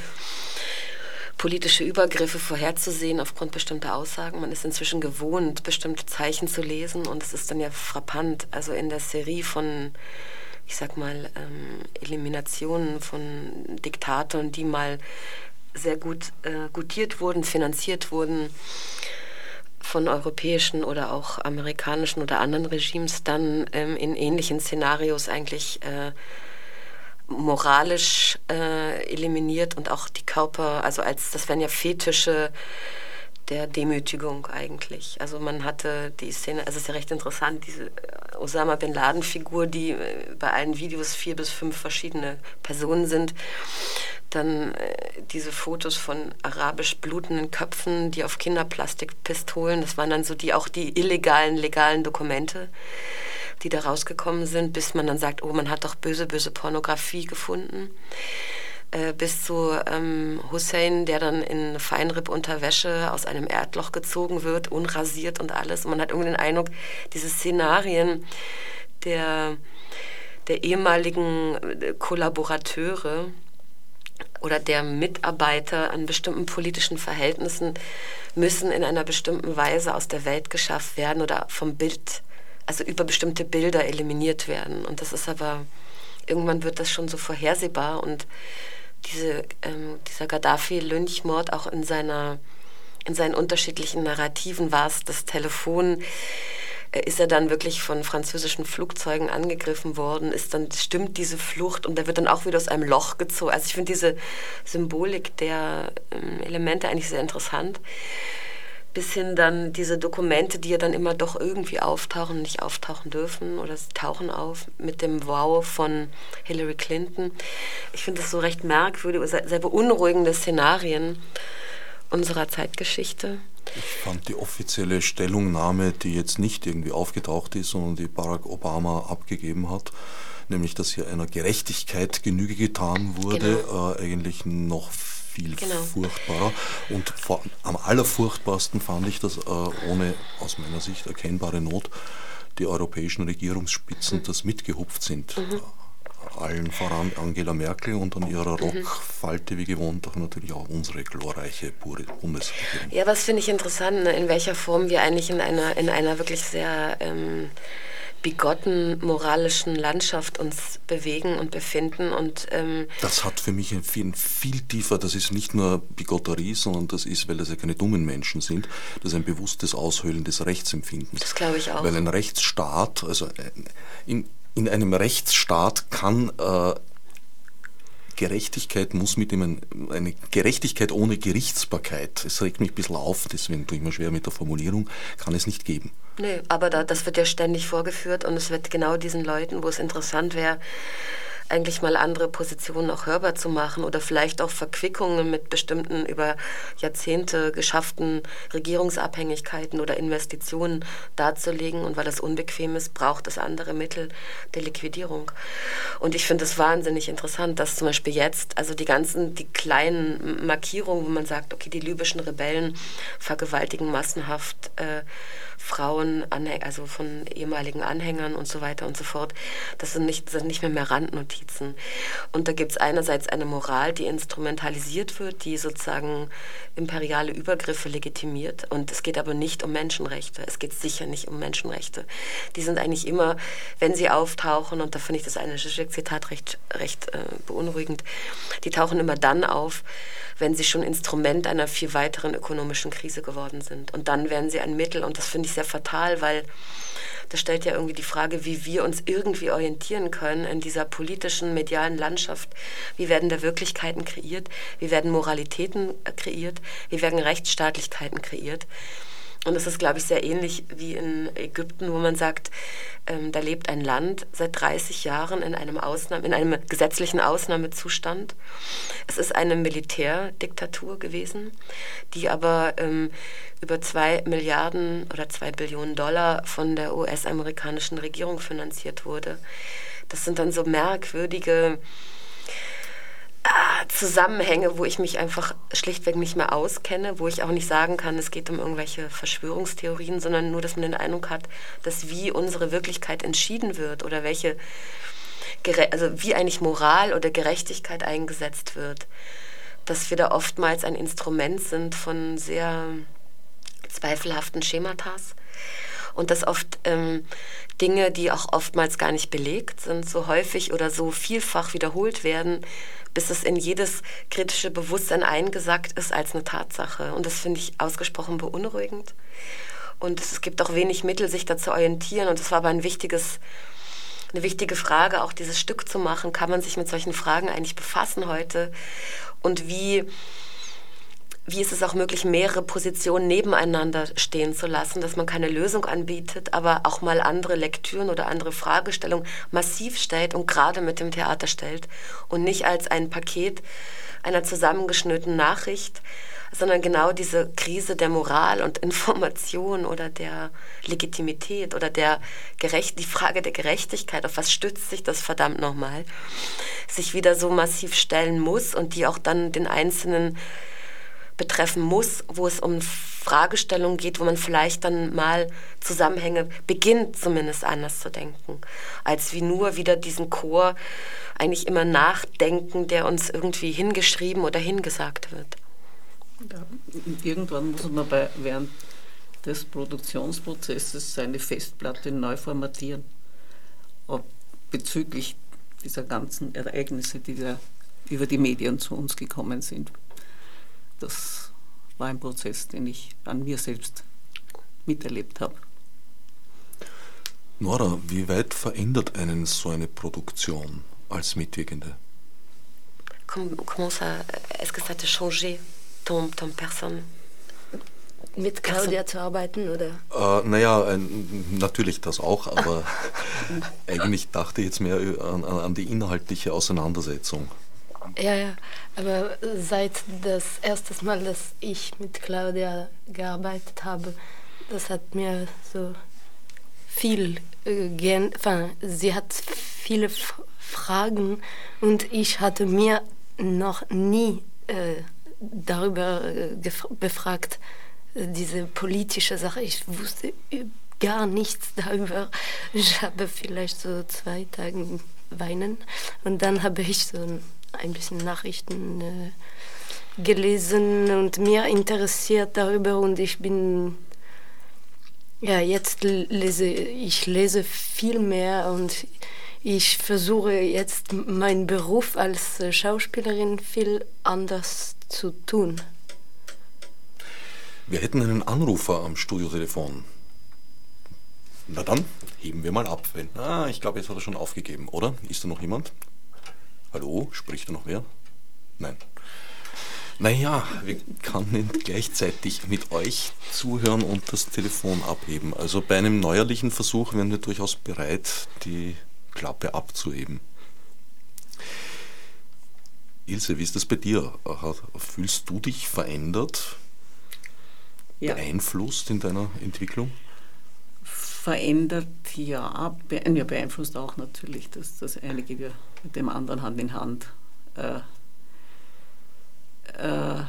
politische Übergriffe vorherzusehen aufgrund bestimmter Aussagen. Man ist inzwischen gewohnt, bestimmte Zeichen zu lesen und es ist dann ja frappant. Also in der Serie von, ich sag mal, ähm, Eliminationen von Diktatoren, die mal sehr gut äh, gutiert wurden, finanziert wurden von europäischen oder auch amerikanischen oder anderen Regimes, dann ähm, in ähnlichen Szenarios eigentlich äh, moralisch äh, eliminiert und auch die Körper, also als das wären ja Fetische der Demütigung eigentlich. Also man hatte die Szene, also es ist ja recht interessant, diese äh, Osama Bin Laden Figur, die äh, bei allen Videos vier bis fünf verschiedene Personen sind. Dann äh, diese Fotos von arabisch blutenden Köpfen, die auf Kinderplastikpistolen, das waren dann so die auch die illegalen, legalen Dokumente die da rausgekommen sind, bis man dann sagt, oh, man hat doch böse, böse Pornografie gefunden. Äh, bis zu ähm, Hussein, der dann in Feinripp-Unterwäsche aus einem Erdloch gezogen wird, unrasiert und alles. Und man hat irgendwie den Eindruck, diese Szenarien der, der ehemaligen äh, Kollaborateure, oder der Mitarbeiter an bestimmten politischen Verhältnissen müssen in einer bestimmten Weise aus der Welt geschafft werden oder vom Bild, also über bestimmte Bilder eliminiert werden. Und das ist aber, irgendwann wird das schon so vorhersehbar und diese, ähm, dieser Gaddafi-Lynchmord auch in seiner in seinen unterschiedlichen Narrativen war es das Telefon, äh, ist er dann wirklich von französischen Flugzeugen angegriffen worden, ist dann, stimmt diese Flucht und er wird dann auch wieder aus einem Loch gezogen. Also ich finde diese Symbolik der ähm, Elemente eigentlich sehr interessant. Bis hin dann diese Dokumente, die ja dann immer doch irgendwie auftauchen, nicht auftauchen dürfen oder sie tauchen auf mit dem Wow von Hillary Clinton. Ich finde das so recht merkwürdig, sehr, sehr beunruhigende Szenarien unserer Zeitgeschichte. Ich fand die offizielle Stellungnahme, die jetzt nicht irgendwie aufgetaucht ist, sondern die Barack Obama abgegeben hat, nämlich dass hier einer Gerechtigkeit Genüge getan wurde, genau. äh, eigentlich noch viel genau. furchtbarer. Und vor, am allerfurchtbarsten fand ich, dass äh, ohne aus meiner Sicht erkennbare Not die europäischen Regierungsspitzen mhm. das mitgehupft sind. Mhm allen voran Angela Merkel und an ihrer mhm. Rockfalte wie gewohnt auch natürlich auch unsere glorreiche Bundesregierung. Ja, was finde ich interessant, ne? in welcher Form wir eigentlich in einer, in einer wirklich sehr ähm, bigotten moralischen Landschaft uns bewegen und befinden. Und, ähm das hat für mich ein viel, viel tiefer, das ist nicht nur Bigotterie, sondern das ist, weil das ja keine dummen Menschen sind, das ist ein bewusstes Aushöhlen des Rechtsempfindens. Das glaube ich auch. Weil ein Rechtsstaat, also äh, in, in einem Rechtsstaat kann äh, Gerechtigkeit muss mit dem eine Gerechtigkeit ohne Gerichtsbarkeit, es regt mich ein bisschen auf, deswegen tue ich mir schwer mit der Formulierung, kann es nicht geben. Nee, aber da, das wird ja ständig vorgeführt und es wird genau diesen Leuten, wo es interessant wäre, eigentlich mal andere Positionen auch hörbar zu machen oder vielleicht auch Verquickungen mit bestimmten über Jahrzehnte geschafften Regierungsabhängigkeiten oder Investitionen darzulegen. Und weil das unbequem ist, braucht es andere Mittel der Liquidierung. Und ich finde es wahnsinnig interessant, dass zum Beispiel jetzt, also die ganzen, die kleinen Markierungen, wo man sagt, okay, die libyschen Rebellen vergewaltigen massenhaft äh, Frauen, also von ehemaligen Anhängern und so weiter und so fort. Das sind nicht, sind nicht mehr, mehr Randnotizen. Und da gibt es einerseits eine Moral, die instrumentalisiert wird, die sozusagen imperiale Übergriffe legitimiert. Und es geht aber nicht um Menschenrechte. Es geht sicher nicht um Menschenrechte. Die sind eigentlich immer, wenn sie auftauchen, und da finde ich das eine Zizek-Zitat recht, recht äh, beunruhigend, die tauchen immer dann auf, wenn sie schon Instrument einer viel weiteren ökonomischen Krise geworden sind. Und dann werden sie ein Mittel, und das finde ich sehr fatal, weil das stellt ja irgendwie die Frage, wie wir uns irgendwie orientieren können in dieser politischen, medialen Landschaft. Wie werden da Wirklichkeiten kreiert? Wie werden Moralitäten äh, kreiert? Wie werden Rechtsstaatlichkeiten kreiert? Und es ist, glaube ich, sehr ähnlich wie in Ägypten, wo man sagt, ähm, da lebt ein Land seit 30 Jahren in einem, Ausnahme, in einem gesetzlichen Ausnahmezustand. Es ist eine Militärdiktatur gewesen, die aber ähm, über zwei Milliarden oder zwei Billionen Dollar von der US-amerikanischen Regierung finanziert wurde. Das sind dann so merkwürdige Zusammenhänge, wo ich mich einfach schlichtweg nicht mehr auskenne, wo ich auch nicht sagen kann, es geht um irgendwelche Verschwörungstheorien, sondern nur, dass man den Eindruck hat, dass wie unsere Wirklichkeit entschieden wird oder welche, also wie eigentlich Moral oder Gerechtigkeit eingesetzt wird, dass wir da oftmals ein Instrument sind von sehr zweifelhaften Schematas und dass oft ähm, Dinge, die auch oftmals gar nicht belegt sind, so häufig oder so vielfach wiederholt werden, bis es in jedes kritische Bewusstsein eingesackt ist als eine Tatsache. Und das finde ich ausgesprochen beunruhigend. Und es gibt auch wenig Mittel, sich da zu orientieren. Und es war aber ein wichtiges, eine wichtige Frage, auch dieses Stück zu machen. Kann man sich mit solchen Fragen eigentlich befassen heute? Und wie wie ist es auch möglich, mehrere Positionen nebeneinander stehen zu lassen, dass man keine Lösung anbietet, aber auch mal andere Lektüren oder andere Fragestellungen massiv stellt und gerade mit dem Theater stellt und nicht als ein Paket einer zusammengeschnürten Nachricht, sondern genau diese Krise der Moral und Information oder der Legitimität oder der Gerecht, die Frage der Gerechtigkeit, auf was stützt sich das verdammt nochmal, sich wieder so massiv stellen muss und die auch dann den einzelnen betreffen muss, wo es um Fragestellungen geht, wo man vielleicht dann mal Zusammenhänge beginnt, zumindest anders zu denken, als wie nur wieder diesen Chor eigentlich immer nachdenken, der uns irgendwie hingeschrieben oder hingesagt wird. Ja, irgendwann muss man bei, während des Produktionsprozesses seine Festplatte neu formatieren, ob bezüglich dieser ganzen Ereignisse, die da über die Medien zu uns gekommen sind das war ein Prozess, den ich an mir selbst miterlebt habe. Nora, wie weit verändert einen so eine Produktion als Mitwirkende? Comment ça, est-ce que ça te changé, ton, ton personne? Mit Claudia zu arbeiten, oder? Äh, naja, äh, natürlich das auch, aber eigentlich dachte ich jetzt mehr an, an die inhaltliche Auseinandersetzung. Ja, ja, aber seit das erste Mal, dass ich mit Claudia gearbeitet habe, das hat mir so viel äh, sie hat viele F Fragen und ich hatte mir noch nie äh, darüber äh, befragt, äh, diese politische Sache. Ich wusste gar nichts darüber. Ich habe vielleicht so zwei Tage weinen und dann habe ich so ein ein bisschen Nachrichten äh, gelesen und mir interessiert darüber und ich bin ja jetzt lese ich lese viel mehr und ich versuche jetzt meinen Beruf als Schauspielerin viel anders zu tun. Wir hätten einen Anrufer am Studiotelefon. Na dann, heben wir mal ab. Wenn, ah, ich glaube, jetzt hat er schon aufgegeben, oder? Ist da noch jemand? Hallo, spricht da noch wer? Nein. Naja, wir können gleichzeitig mit euch zuhören und das Telefon abheben. Also bei einem neuerlichen Versuch wären wir durchaus bereit, die Klappe abzuheben. Ilse, wie ist das bei dir? Fühlst du dich verändert, ja. beeinflusst in deiner Entwicklung? Verändert, ja, beeinflusst auch natürlich, dass das einige wir mit dem anderen Hand in Hand. Äh, äh,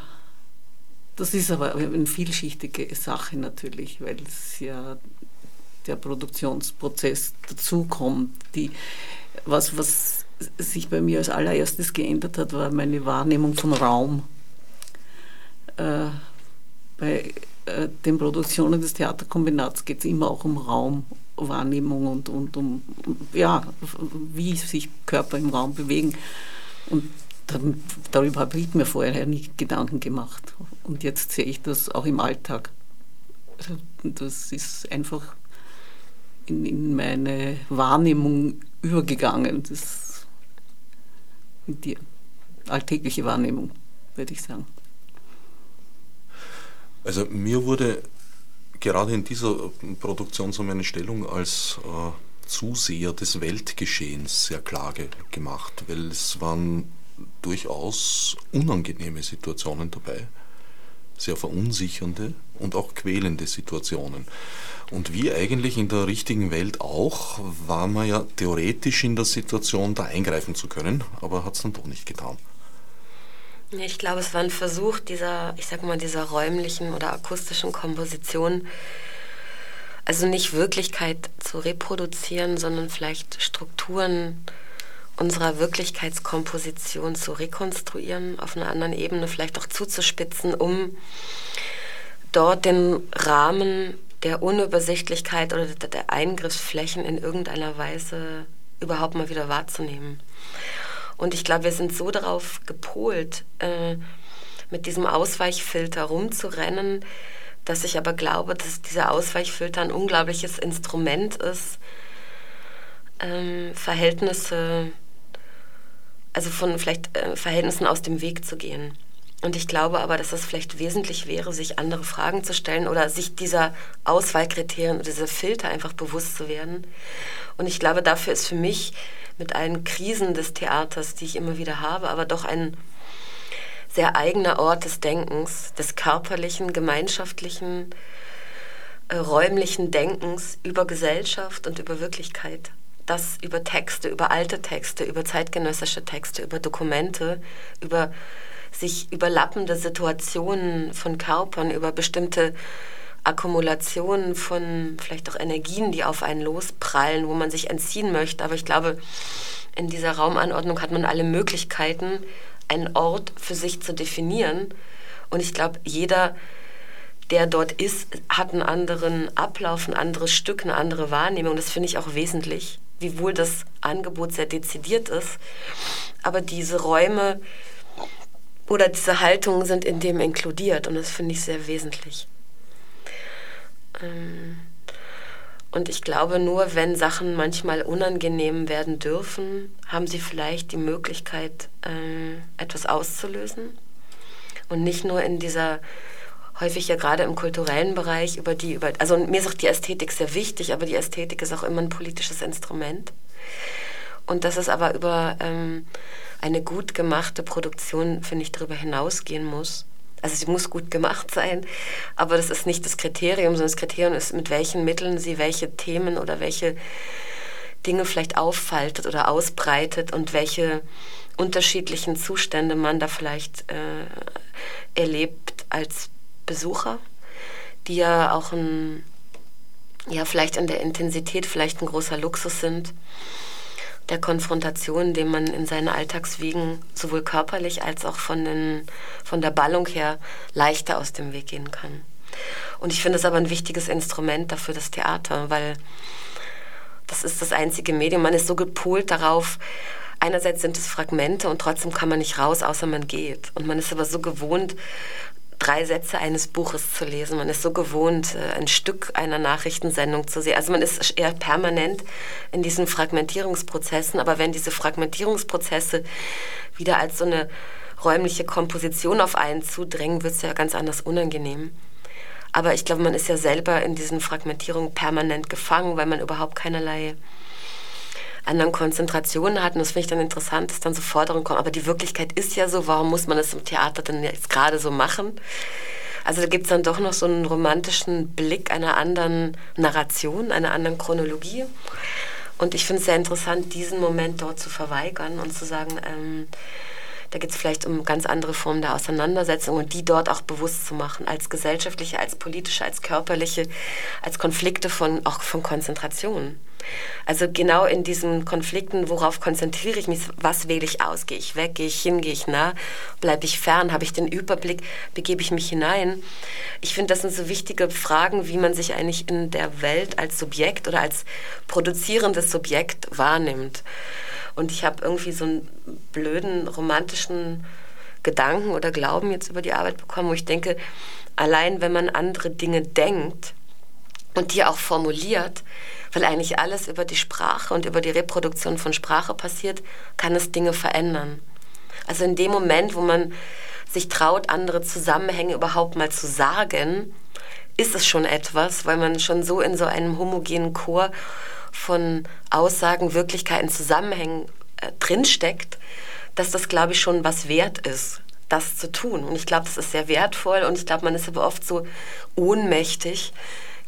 das ist aber eine vielschichtige Sache natürlich, weil es ja der Produktionsprozess dazukommt. Was, was sich bei mir als allererstes geändert hat, war meine Wahrnehmung von Raum. Äh, bei äh, den Produktionen des Theaterkombinats geht es immer auch um Raum, Wahrnehmung und, und um, ja, wie sich Körper im Raum bewegen. Und dann, darüber habe ich mir vorher nie Gedanken gemacht. Und jetzt sehe ich das auch im Alltag. Also, das ist einfach in, in meine Wahrnehmung übergegangen. Das die alltägliche Wahrnehmung, würde ich sagen. Also mir wurde gerade in dieser Produktion so meine Stellung als äh, Zuseher des Weltgeschehens sehr klar ge gemacht, weil es waren durchaus unangenehme Situationen dabei, sehr verunsichernde und auch quälende Situationen. Und wie eigentlich in der richtigen Welt auch, war man ja theoretisch in der Situation, da eingreifen zu können, aber hat es dann doch nicht getan. Ich glaube, es war ein Versuch dieser, ich sag mal, dieser räumlichen oder akustischen Komposition, also nicht Wirklichkeit zu reproduzieren, sondern vielleicht Strukturen unserer Wirklichkeitskomposition zu rekonstruieren, auf einer anderen Ebene vielleicht auch zuzuspitzen, um dort den Rahmen der Unübersichtlichkeit oder der Eingriffsflächen in irgendeiner Weise überhaupt mal wieder wahrzunehmen. Und ich glaube, wir sind so darauf gepolt, äh, mit diesem Ausweichfilter rumzurennen, dass ich aber glaube, dass dieser Ausweichfilter ein unglaubliches Instrument ist, ähm, Verhältnisse, also von vielleicht äh, Verhältnissen aus dem Weg zu gehen. Und ich glaube aber, dass es vielleicht wesentlich wäre, sich andere Fragen zu stellen oder sich dieser Auswahlkriterien oder dieser Filter einfach bewusst zu werden. Und ich glaube, dafür ist für mich mit allen Krisen des Theaters, die ich immer wieder habe, aber doch ein sehr eigener Ort des Denkens, des körperlichen, gemeinschaftlichen, äh, räumlichen Denkens über Gesellschaft und über Wirklichkeit. Das über Texte, über alte Texte, über zeitgenössische Texte, über Dokumente, über sich überlappende Situationen von Körpern, über bestimmte Akkumulationen von vielleicht auch Energien, die auf einen losprallen, wo man sich entziehen möchte. Aber ich glaube, in dieser Raumanordnung hat man alle Möglichkeiten, einen Ort für sich zu definieren. Und ich glaube, jeder, der dort ist, hat einen anderen Ablauf, ein anderes Stück, eine andere Wahrnehmung. Das finde ich auch wesentlich, wiewohl das Angebot sehr dezidiert ist. Aber diese Räume oder diese Haltungen sind in dem inkludiert und das finde ich sehr wesentlich. Ähm, und ich glaube, nur wenn Sachen manchmal unangenehm werden dürfen, haben sie vielleicht die Möglichkeit, äh, etwas auszulösen. Und nicht nur in dieser, häufig ja gerade im kulturellen Bereich, über die, über, also mir ist auch die Ästhetik sehr wichtig, aber die Ästhetik ist auch immer ein politisches Instrument. Und dass es aber über ähm, eine gut gemachte Produktion, finde ich, darüber hinausgehen muss. Also sie muss gut gemacht sein, aber das ist nicht das Kriterium, sondern das Kriterium ist, mit welchen Mitteln sie welche Themen oder welche Dinge vielleicht auffaltet oder ausbreitet und welche unterschiedlichen Zustände man da vielleicht äh, erlebt als Besucher, die ja auch ein, ja vielleicht in der Intensität vielleicht ein großer Luxus sind der Konfrontation, dem man in seinen Alltagswegen sowohl körperlich als auch von, den, von der Ballung her leichter aus dem Weg gehen kann. Und ich finde es aber ein wichtiges Instrument dafür, das Theater, weil das ist das einzige Medium. Man ist so gepolt darauf, einerseits sind es Fragmente und trotzdem kann man nicht raus, außer man geht. Und man ist aber so gewohnt, drei Sätze eines Buches zu lesen. Man ist so gewohnt, äh, ein Stück einer Nachrichtensendung zu sehen. Also man ist eher permanent in diesen Fragmentierungsprozessen. Aber wenn diese Fragmentierungsprozesse wieder als so eine räumliche Komposition auf einen zudrängen, wird es ja ganz anders unangenehm. Aber ich glaube, man ist ja selber in diesen Fragmentierungen permanent gefangen, weil man überhaupt keinerlei anderen Konzentrationen hatten. Das finde ich dann interessant, dass dann so Forderungen kommen. Aber die Wirklichkeit ist ja so, warum muss man das im Theater denn jetzt gerade so machen? Also da gibt es dann doch noch so einen romantischen Blick einer anderen Narration, einer anderen Chronologie. Und ich finde es sehr interessant, diesen Moment dort zu verweigern und zu sagen, ähm, da geht es vielleicht um ganz andere Formen der Auseinandersetzung und die dort auch bewusst zu machen, als gesellschaftliche, als politische, als körperliche, als Konflikte von, auch von Konzentration. Also genau in diesen Konflikten, worauf konzentriere ich mich, was wähle ich aus? Gehe ich weg, gehe ich hin, gehe ich nah, bleibe ich fern, habe ich den Überblick, begebe ich mich hinein? Ich finde, das sind so wichtige Fragen, wie man sich eigentlich in der Welt als Subjekt oder als produzierendes Subjekt wahrnimmt. Und ich habe irgendwie so einen blöden romantischen Gedanken oder Glauben jetzt über die Arbeit bekommen, wo ich denke, allein wenn man andere Dinge denkt und die auch formuliert, weil eigentlich alles über die Sprache und über die Reproduktion von Sprache passiert, kann es Dinge verändern. Also in dem Moment, wo man sich traut, andere Zusammenhänge überhaupt mal zu sagen, ist es schon etwas, weil man schon so in so einem homogenen Chor von Aussagen, Wirklichkeiten, Zusammenhängen äh, drinsteckt, dass das, glaube ich, schon was wert ist, das zu tun. Und ich glaube, das ist sehr wertvoll und ich glaube, man ist aber oft so ohnmächtig,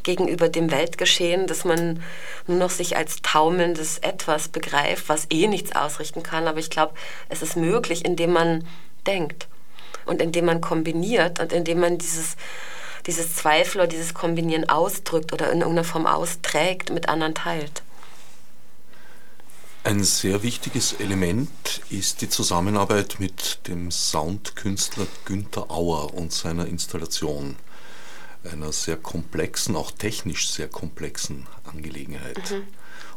gegenüber dem Weltgeschehen, dass man nur noch sich als taumelndes Etwas begreift, was eh nichts ausrichten kann. Aber ich glaube, es ist möglich, indem man denkt und indem man kombiniert und indem man dieses, dieses Zweifel oder dieses Kombinieren ausdrückt oder in irgendeiner Form austrägt, mit anderen teilt. Ein sehr wichtiges Element ist die Zusammenarbeit mit dem Soundkünstler Günther Auer und seiner Installation einer sehr komplexen, auch technisch sehr komplexen Angelegenheit. Mhm.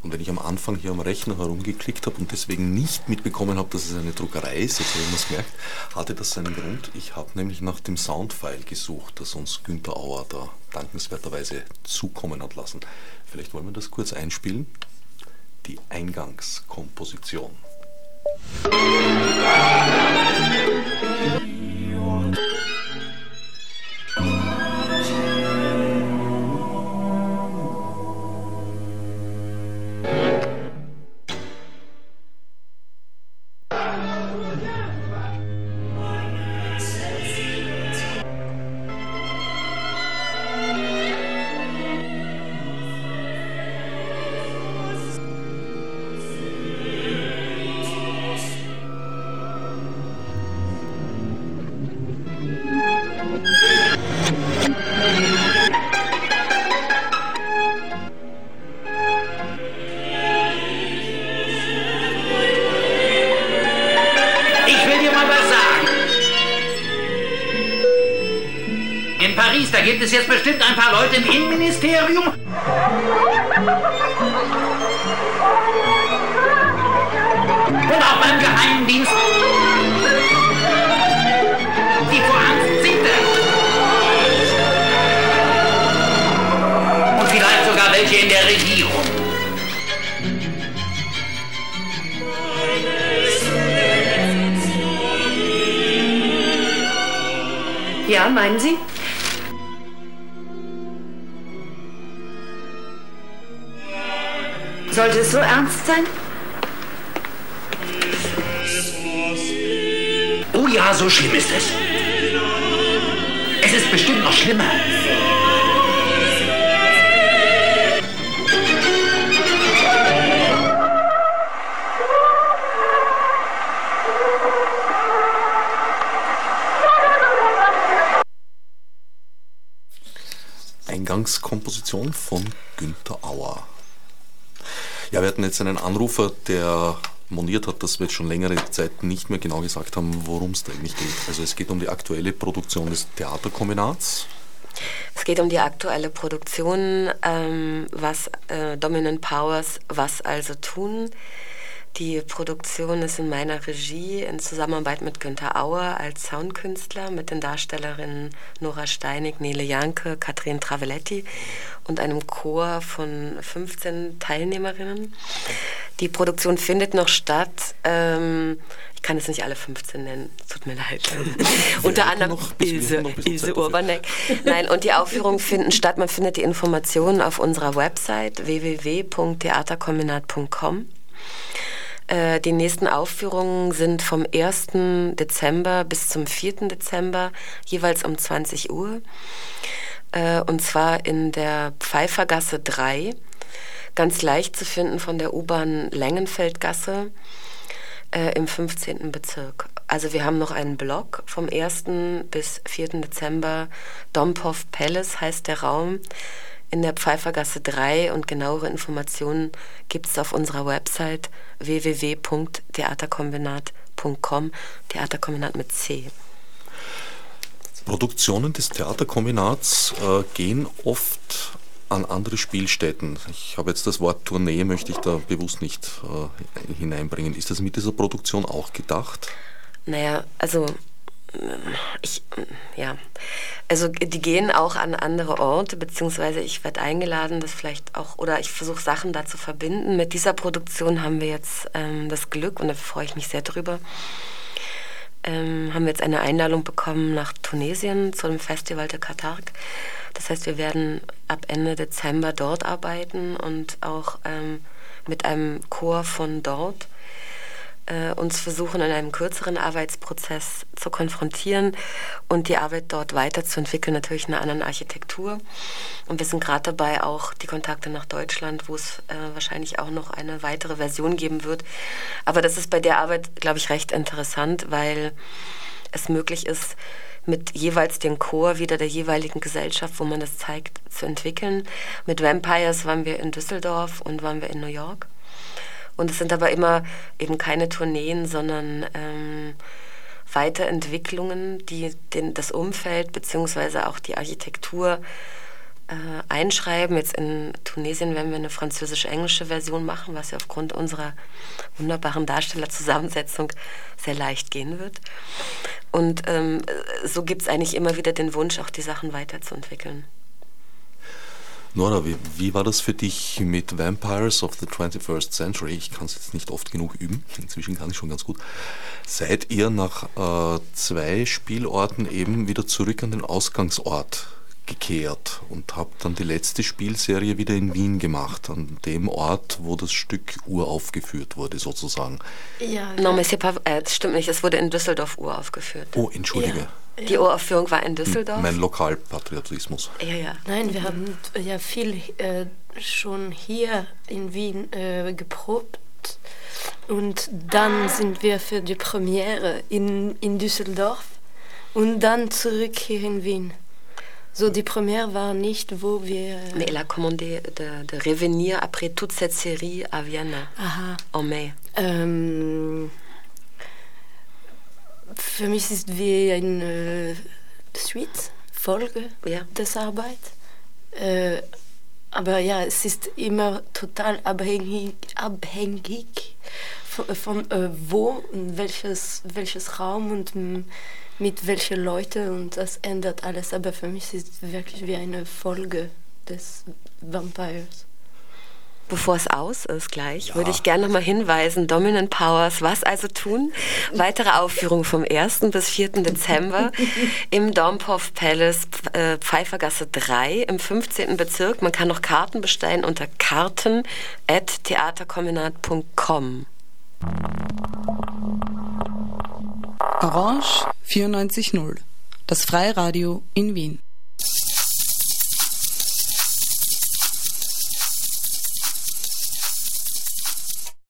Und wenn ich am Anfang hier am Rechner herumgeklickt habe und deswegen nicht mitbekommen habe, dass es eine Druckerei ist, jetzt habe ich es gemerkt, hatte das seinen Grund. Ich habe nämlich nach dem Soundfile gesucht, das uns Günter Auer da dankenswerterweise zukommen hat lassen. Vielleicht wollen wir das kurz einspielen. Die Eingangskomposition. Musik Oh ja, so schlimm ist es. Es ist bestimmt noch schlimmer. Eingangskomposition von Günther Auer. Ja, wir hatten jetzt einen Anrufer, der moniert hat, dass wir jetzt schon längere Zeit nicht mehr genau gesagt haben, worum es da eigentlich geht. Also es geht um die aktuelle Produktion des Theaterkombinats. Es geht um die aktuelle Produktion, ähm, was äh, Dominant Powers, was also tun. Die Produktion ist in meiner Regie in Zusammenarbeit mit Günter Auer als Soundkünstler, mit den Darstellerinnen Nora Steinig, Nele Janke, Katrin Travelletti und einem Chor von 15 Teilnehmerinnen. Die Produktion findet noch statt. Ähm, ich kann es nicht alle 15 nennen, tut mir leid. Unter anderem Ilse, Ilse Urbanek. Nein, und die Aufführungen finden statt. Man findet die Informationen auf unserer Website www.theaterkombinat.com. Äh, die nächsten Aufführungen sind vom 1. Dezember bis zum 4. Dezember, jeweils um 20 Uhr. Äh, und zwar in der Pfeiffergasse 3, ganz leicht zu finden von der U-Bahn Längenfeldgasse äh, im 15. Bezirk. Also wir haben noch einen Blog vom 1. bis 4. Dezember. Dompov Palace heißt der Raum in der Pfeiffergasse 3 und genauere Informationen gibt es auf unserer Website www.theaterkombinat.com, Theaterkombinat mit C. Produktionen des Theaterkombinats äh, gehen oft an andere Spielstätten. Ich habe jetzt das Wort Tournee, möchte ich da bewusst nicht äh, hineinbringen. Ist das mit dieser Produktion auch gedacht? Naja, also ich, ja, also die gehen auch an andere Orte, beziehungsweise ich werde eingeladen, das vielleicht auch, oder ich versuche Sachen da zu verbinden. Mit dieser Produktion haben wir jetzt ähm, das Glück, und da freue ich mich sehr drüber, ähm, haben wir jetzt eine Einladung bekommen nach Tunesien zu dem Festival de Katark. Das heißt, wir werden ab Ende Dezember dort arbeiten und auch ähm, mit einem Chor von dort äh, uns versuchen, in einem kürzeren Arbeitsprozess zu konfrontieren und die Arbeit dort weiterzuentwickeln, natürlich in einer anderen Architektur. Und wir sind gerade dabei, auch die Kontakte nach Deutschland, wo es äh, wahrscheinlich auch noch eine weitere Version geben wird. Aber das ist bei der Arbeit, glaube ich, recht interessant, weil es möglich ist, mit jeweils dem Chor wieder der jeweiligen Gesellschaft, wo man das zeigt, zu entwickeln. Mit Vampires waren wir in Düsseldorf und waren wir in New York. Und es sind aber immer eben keine Tourneen, sondern ähm, Weiterentwicklungen, die den, das Umfeld bzw. auch die Architektur äh, einschreiben. Jetzt in Tunesien werden wir eine französisch-englische Version machen, was ja aufgrund unserer wunderbaren Darstellerzusammensetzung sehr leicht gehen wird. Und ähm, so gibt es eigentlich immer wieder den Wunsch, auch die Sachen weiterzuentwickeln. Nora, wie, wie, war das für dich mit Vampires of the 21st Century? Ich kann es jetzt nicht oft genug üben, inzwischen kann ich schon ganz gut. Seid ihr nach äh, zwei Spielorten eben wieder zurück an den Ausgangsort gekehrt und habt dann die letzte Spielserie wieder in Wien gemacht, an dem Ort, wo das Stück uraufgeführt wurde, sozusagen? Ja. Mais c'est pas, äh, das stimmt nicht, es wurde in Düsseldorf uraufgeführt. Oh, entschuldige. Ja. Die Uraufführung war in Düsseldorf? Mein Lokalpatriotismus. Ja, ja. Nein, wir haben ja viel äh, schon hier in Wien äh, geprobt. Und dann sind wir für die Premiere in, in Düsseldorf und dann zurück hier in Wien. So, die Premiere war nicht, wo wir... Mais elle a commandé de, de revenir après toute cette série à Vienna, Aha. en mai. Ähm, für mich ist es wie eine Suite, Folge Ja. des Arbeit. Äh, aber ja, es ist immer total abhängig, abhängig von, von äh, wo und welches, welches Raum und mit welchen Leuten und das ändert alles. Aber für mich ist es wirklich wie eine Folge des Vampires. Bevor es aus ist gleich, würde ich gerne nochmal hinweisen, Dominant Powers, was also tun? Weitere Aufführung vom 1. bis 4. Dezember im Domhoff Palace, äh, Pfeiffergasse 3 im 15. Bezirk. Man kann noch Karten bestellen unter karten.theaterkombinat.com. Orange 94.0, das Freiradio in Wien.